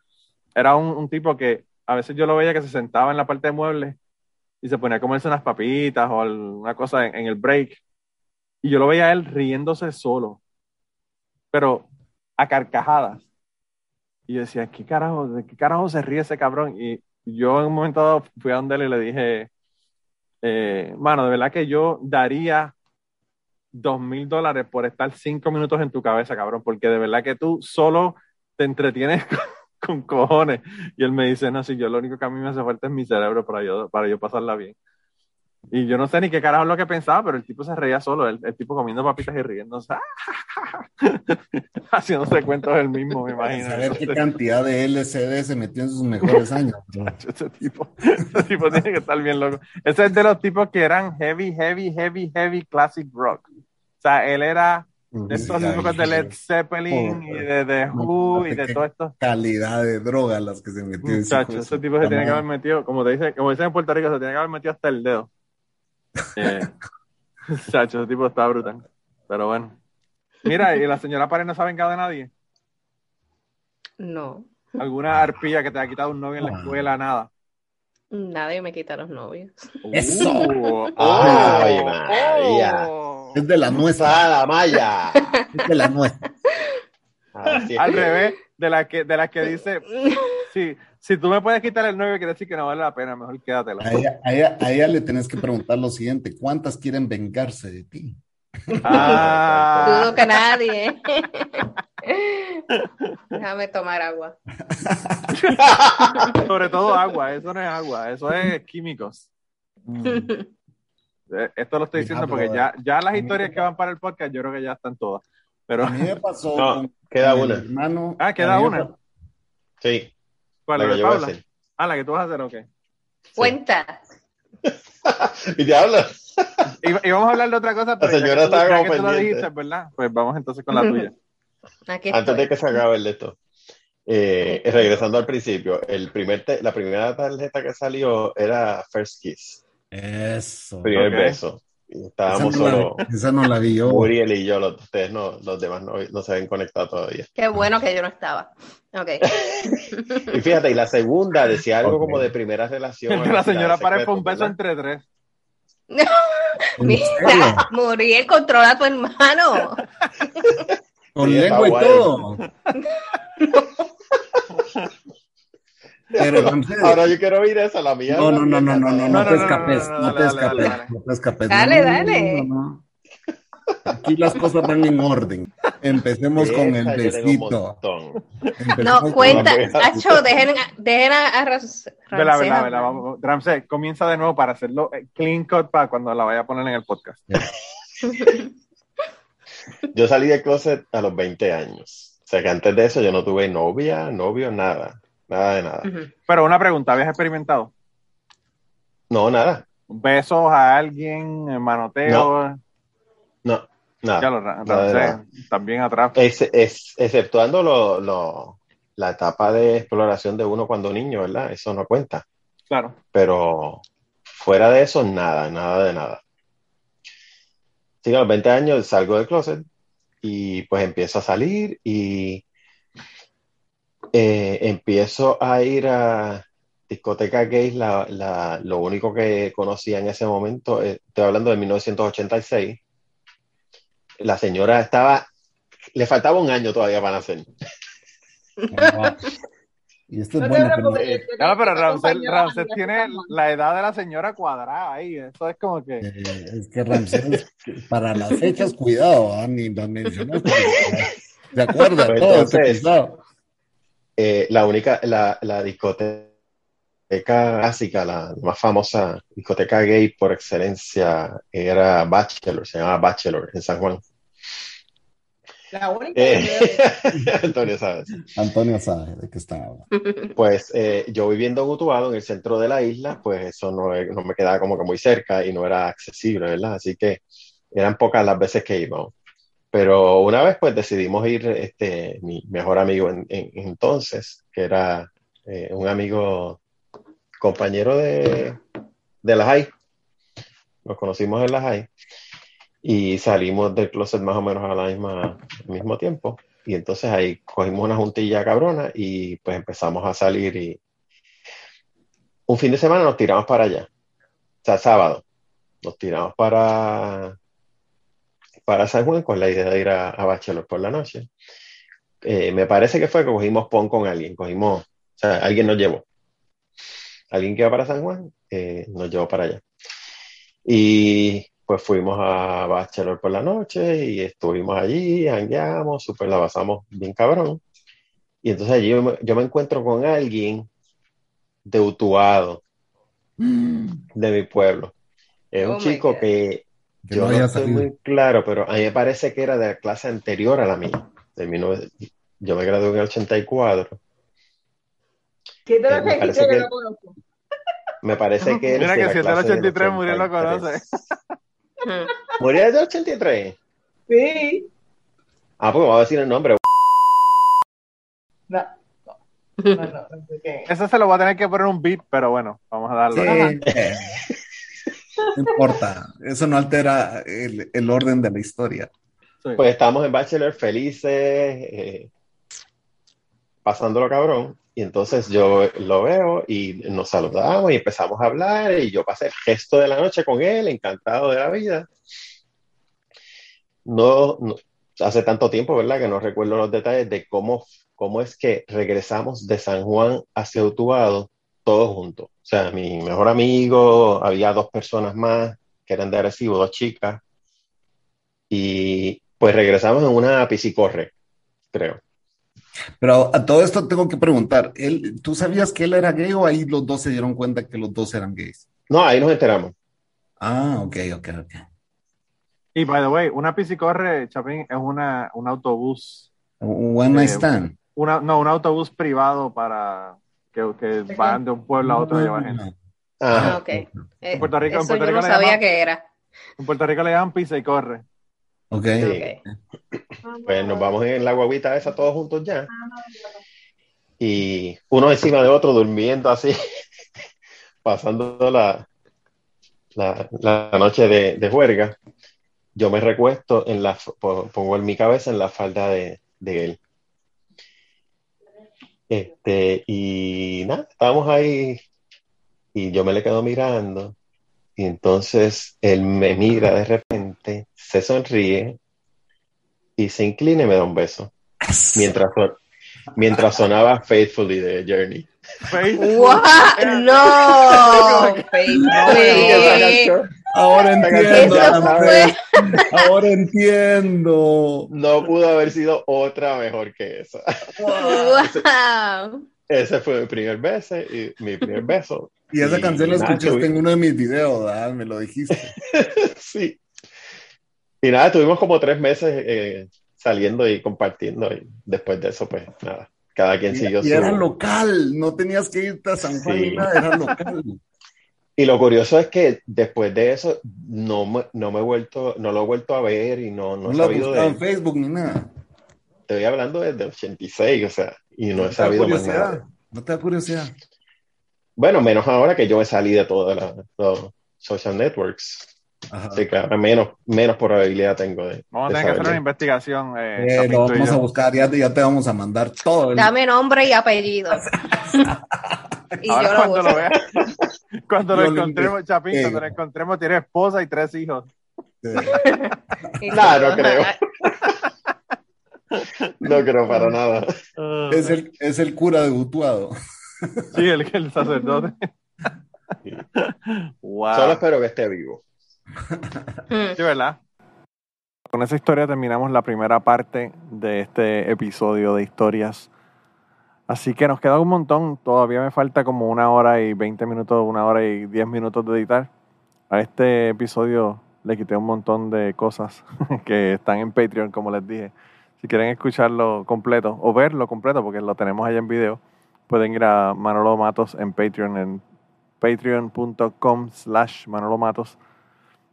era un, un tipo que a veces yo lo veía que se sentaba en la parte de muebles y se ponía a comerse unas papitas o alguna cosa en, en el break. Y yo lo veía a él riéndose solo, pero a carcajadas. Y yo decía, ¿qué carajo, ¿de qué carajo se ríe ese cabrón? Y yo en un momento fui a donde él y le dije, eh, mano, de verdad que yo daría dos mil dólares por estar cinco minutos en tu cabeza, cabrón, porque de verdad que tú solo te entretienes (laughs) con, cojones. Y él me dice, no, si yo lo único que a mí me hace falta es mi cerebro para yo, para yo pasarla bien. Y yo no sé ni qué carajo es lo que pensaba, pero el tipo se reía solo, el, el tipo comiendo papitas y riéndose, (laughs) haciéndose cuentos él mismo, me imagino. Saber qué cantidad de LCD se metió en sus mejores años. (laughs) ¿no? Ese tipo, ese tipo tiene que estar bien loco. Ese es de los tipos que eran heavy, heavy, heavy, heavy classic rock. O sea, él era de estos tipos de Led Zeppelin y de The Who y de todo esto. calidad de droga las que se metió Muchachos, ese tipo se tiene que haber metido, como te dice, como dicen en Puerto Rico, se tiene que haber metido hasta el dedo. Eh, muchachos, ese tipo está brutal. Pero bueno. Mira, y la señora Pared no se ha vengado de nadie. No, ¿Alguna arpilla que te ha quitado un novio en la Ah. escuela? Nada. nadie me quita los novios. ¡Eso! Uh, ¡Ay, María! oh. Es de la nuestra. ¡Sala, Maya! Es de la es. Al revés de la que, de la que dice, (laughs) sí, si tú me puedes quitar el novio, quiere decir que no vale la pena, mejor quédatelo. A ella, a ella- a ella le tenés que preguntar lo siguiente: ¿cuántas quieren vengarse de ti? Ah, Dudo que nadie. Déjame tomar agua. (laughs) sobre todo agua, eso no es agua, eso es químicos. Eh, Esto lo estoy diciendo porque ya, ya las historias que van para el podcast, yo creo que ya están todas. Pero, A mí me pasó. No, con- queda con una. hermano. Ah, queda me una. Sí, ¿cuál es que de yo voy a. Ah, la que tú vas a hacer, ok. Cuenta. (laughs) Y te hablo. (laughs) Y, y vamos a hablar de otra cosa, pero ya señora que tú- estaba ya como que tú lo pendiente. dijiste, ¿verdad? Pues vamos entonces con la tuya. (laughs) Aquí Antes estoy. de que se acabe el de esto, eh, regresando al principio, el primer la primera tarjeta que salió era First Kiss, Eso. primer beso. Esa estábamos no, solo la, esa no la vi yo. Muriel y yo, los, ustedes no, los demás no, no se ven conectados todavía. Qué bueno que yo no estaba. Ok. (laughs) Y fíjate, y la segunda decía algo como de primera relación. La señora Pared fue un beso ¿verdad? entre tres. (laughs) Mira, Muriel controla a tu hermano. Con Sí, lengua y todo. (laughs) Pero, (laughs) Ramsés, Ahora yo quiero oír esa, la mía. no, no, no, no, no, no, No, te escapes, no, te escapes, dale. no te escapes. Dale, dale. Aquí las cosas van en orden. Empecemos con el besito. No, cuenta. voy a- Acho, dejen, dejen a, a Vela, vela, vela, vamos. Ramsey, comienza de nuevo para hacerlo eh, clean cut para cuando la vaya a poner en el podcast. Yo salí de closet a los 20 años. O sea que antes de eso yo no tuve novia, novio, nada. Nada de nada. Pero una pregunta, ¿habías experimentado? No, nada. ¿Besos a alguien, manoteo? No, nada. Ya lo, Nada también atrás. Es, es- exceptuando lo, lo- la etapa de exploración de uno cuando niño, ¿verdad? Eso no cuenta. Claro. Pero fuera de eso, nada, nada de nada. Sí, a los 20 años salgo del closet y pues empiezo a salir y eh, empiezo a ir a discoteca gays, la, la- lo único que conocía en ese momento, eh, estoy hablando de 1986, la señora estaba, le faltaba un año todavía para nacer. (laughs) Y esto es No te bueno. pero- Claro, pero Ramsés, tiene la edad de la señora cuadrada ahí. Eso es como que. Eh, es que Ramsés, para las fechas, cuidado, ah, ni las mencionaste. (laughs) ¿De acuerdo? Pues Todo este entonces- pisado. Eh, la única, la, la discoteca clásica, la más famosa discoteca gay por excelencia era Bachelor, se llamaba Bachelor en San Juan. La única Eh, (laughs) Antonio, ¿sabes? Antonio sabe de qué está hablando. (laughs) Pues eh, yo viviendo en Utuado, en el centro de la isla, pues eso no, no me quedaba como que muy cerca y no era accesible, ¿verdad? Así que eran pocas las veces que íbamos. Pero una vez pues decidimos ir, este, mi mejor amigo en, en- entonces, que era eh, un amigo, compañero de, de la high. Nos conocimos en la high y salimos del closet más o menos al mismo tiempo. Y entonces ahí cogimos una juntilla cabrona y pues empezamos a salir y un fin de semana nos tiramos para allá. O sea, sábado. Nos tiramos para, para San Juan con la idea de ir a, a Bachelor por la noche. Eh, me parece que fue que cogimos pon con alguien, cogimos, o sea, alguien nos llevó. Alguien que iba para San Juan eh, nos llevó para allá. Y pues fuimos a Bachelor por la noche y estuvimos allí, hangueamos, super la pasamos bien cabrón. Y entonces allí yo me, yo me encuentro con alguien de Utuado, de mi pueblo. Es Oh un chico que Que yo no no estoy salido. muy claro, pero a mí me parece que era de la clase anterior a la mía. De 19 yo me gradué en el 84. ¿Quién te Eh, lo me parece que que- no conozco. Me parece que Mira es que si es del clase del 83 murió, lo 83. conoce. Hmm. ¿Murió desde el 83? Sí. Ah, pues vamos a decir el nombre. No, (laughs) no, no, no, qué. Eso se lo voy a tener que poner un beat, pero bueno, vamos a darlo. Sí, (laughs) no importa, eso no altera el, el orden de la historia. Sí. Pues estamos en Bachelor felices, eh, pasándolo cabrón. Y entonces yo lo veo y nos saludamos y empezamos a hablar y yo pasé el gesto de la noche con él, encantado de la vida. No, no- hace tanto tiempo, ¿verdad? Que no recuerdo los detalles de cómo, cómo es que regresamos de San Juan hacia Utuado todos juntos. O sea, mi mejor amigo, había dos personas más que eran de Arecibo, dos chicas. Y pues regresamos en una piscicorre, creo. Pero a todo esto tengo que preguntar, ¿él, ¿tú sabías que él era gay o ahí los dos se dieron cuenta que los dos eran gays? No, ahí nos enteramos. Ah, ok, ok, ok. Y by the way, una piscicorre, Chapín, es una, un autobús, Un one night Eh, stand. una, no, un autobús privado para que, que van de un pueblo a otro a llevar gente. Ajá. Ah, ok. Eh, En Puerto Rico- en eso Puerto yo Rico no le sabía llaman- que era. En Puerto Rico le llaman pisa y corre. Ok. Pues nos vamos en la guaguita esa todos juntos ya. Y uno encima de otro durmiendo así, (laughs) pasando la, la, la noche de, de juerga. Yo me recuesto en la, po- pongo en mi cabeza en la falda de, de él. Este, y nada, estábamos ahí y yo me le quedo mirando y entonces él me mira de repente, se sonríe y se inclina y me da un beso. Mientras, son- mientras sonaba Faithfully de Journey. ¡What! ¡No! Faith. Ahora entiendo. Ahora entiendo. No pudo haber sido otra mejor que esa. ¡Wow! Ese fue mi primer beso y mi primer beso. Y esa Y canción la escuchaste tuvi- en uno de mis videos, ¿verdad? Me lo dijiste. (laughs) sí. Y nada, tuvimos como tres meses eh, saliendo y compartiendo y después de eso, pues nada, cada quien siguió Y su... era local, no tenías que irte a San Juan Sí. ni nada, era local. Y lo curioso es que después de eso no me, no me he vuelto, no lo he vuelto a ver y no, no No he sabido de en Facebook ni nada. Estoy hablando desde el 86, o sea, y no he te sabido más curiosidad? nada. No te da curiosidad. Bueno, menos ahora que yo me salí de todos los social networks. Ajá. Así que ahora menos, menos probabilidad tengo de. Vamos a tener que hacer una investigación. Eh, Eh, lo vamos a buscar, ya te, ya te vamos a mandar todo. el- Dame nombre y apellido. (laughs) y Ahora yo lo cuando busco. lo vea, (laughs) cuando lo encontremos, Chapín, eh. cuando lo encontremos, tiene esposa y tres hijos. Todo. (laughs) (laughs) no creo. No creo para nada. Es el, es el cura de Utuado. Sí, el, el sacerdote. wow. Solo espero que esté vivo. Mm. Sí, ¿verdad? Con esa historia terminamos la primera parte de este episodio de historias. Así que nos queda un montón. Todavía me falta como una hora y 20 minutos, una hora y 10 minutos de editar. A este episodio le quité un montón de cosas (laughs) que están en Patreon, como les dije. Si quieren escucharlo completo o verlo completo, porque lo tenemos allá en video, pueden ir a Manolo Matos en Patreon, en patreon.com slash Manolo Matos.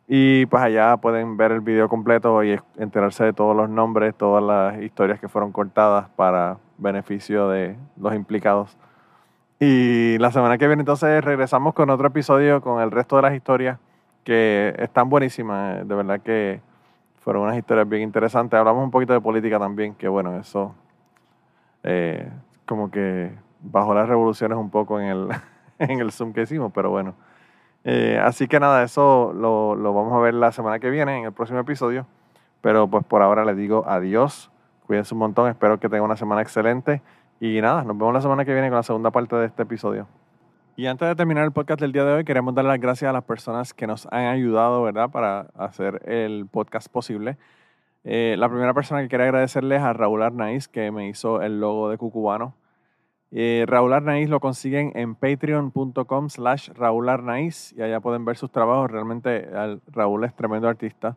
Y pues allá pueden ver el video completo y enterarse de todos los nombres, todas las historias que fueron cortadas para beneficio de los implicados. Y la semana que viene entonces regresamos con otro episodio con el resto de las historias que están buenísimas. De verdad que fueron unas historias bien interesantes. Hablamos un poquito de política también, que bueno, eso eh, como que bajó las revoluciones un poco en el, (laughs) en el Zoom que hicimos, pero bueno. Eh, así que nada, eso lo, lo vamos a ver la semana que viene, en el próximo episodio. Pero pues por ahora les digo adiós. Cuídense un montón. Espero que tengan una semana excelente. Y nada, nos vemos la semana que viene con la segunda parte de este episodio. Y antes de terminar el podcast del día de hoy, queremos dar las gracias a las personas que nos han ayudado, ¿verdad?, para hacer el podcast posible. Eh, la primera persona que quería agradecerles es a Raúl Arnaiz, que me hizo el logo de Cucubano. Eh, Raúl Arnaiz lo consiguen en patreon.com slash Raúl Arnaiz y allá pueden ver sus trabajos. Realmente Raúl es tremendo artista.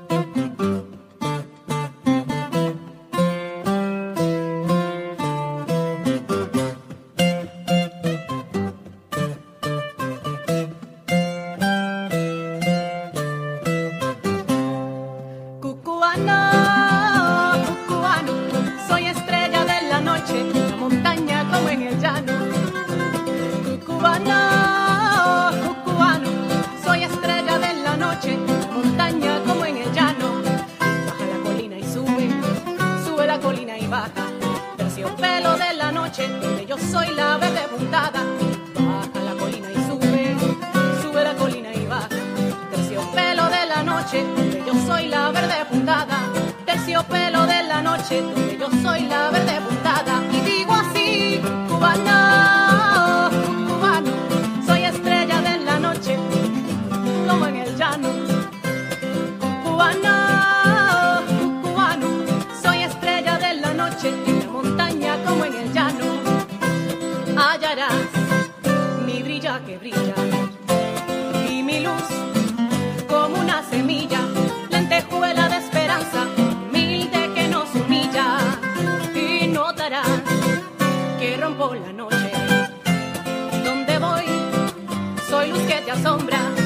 sombra.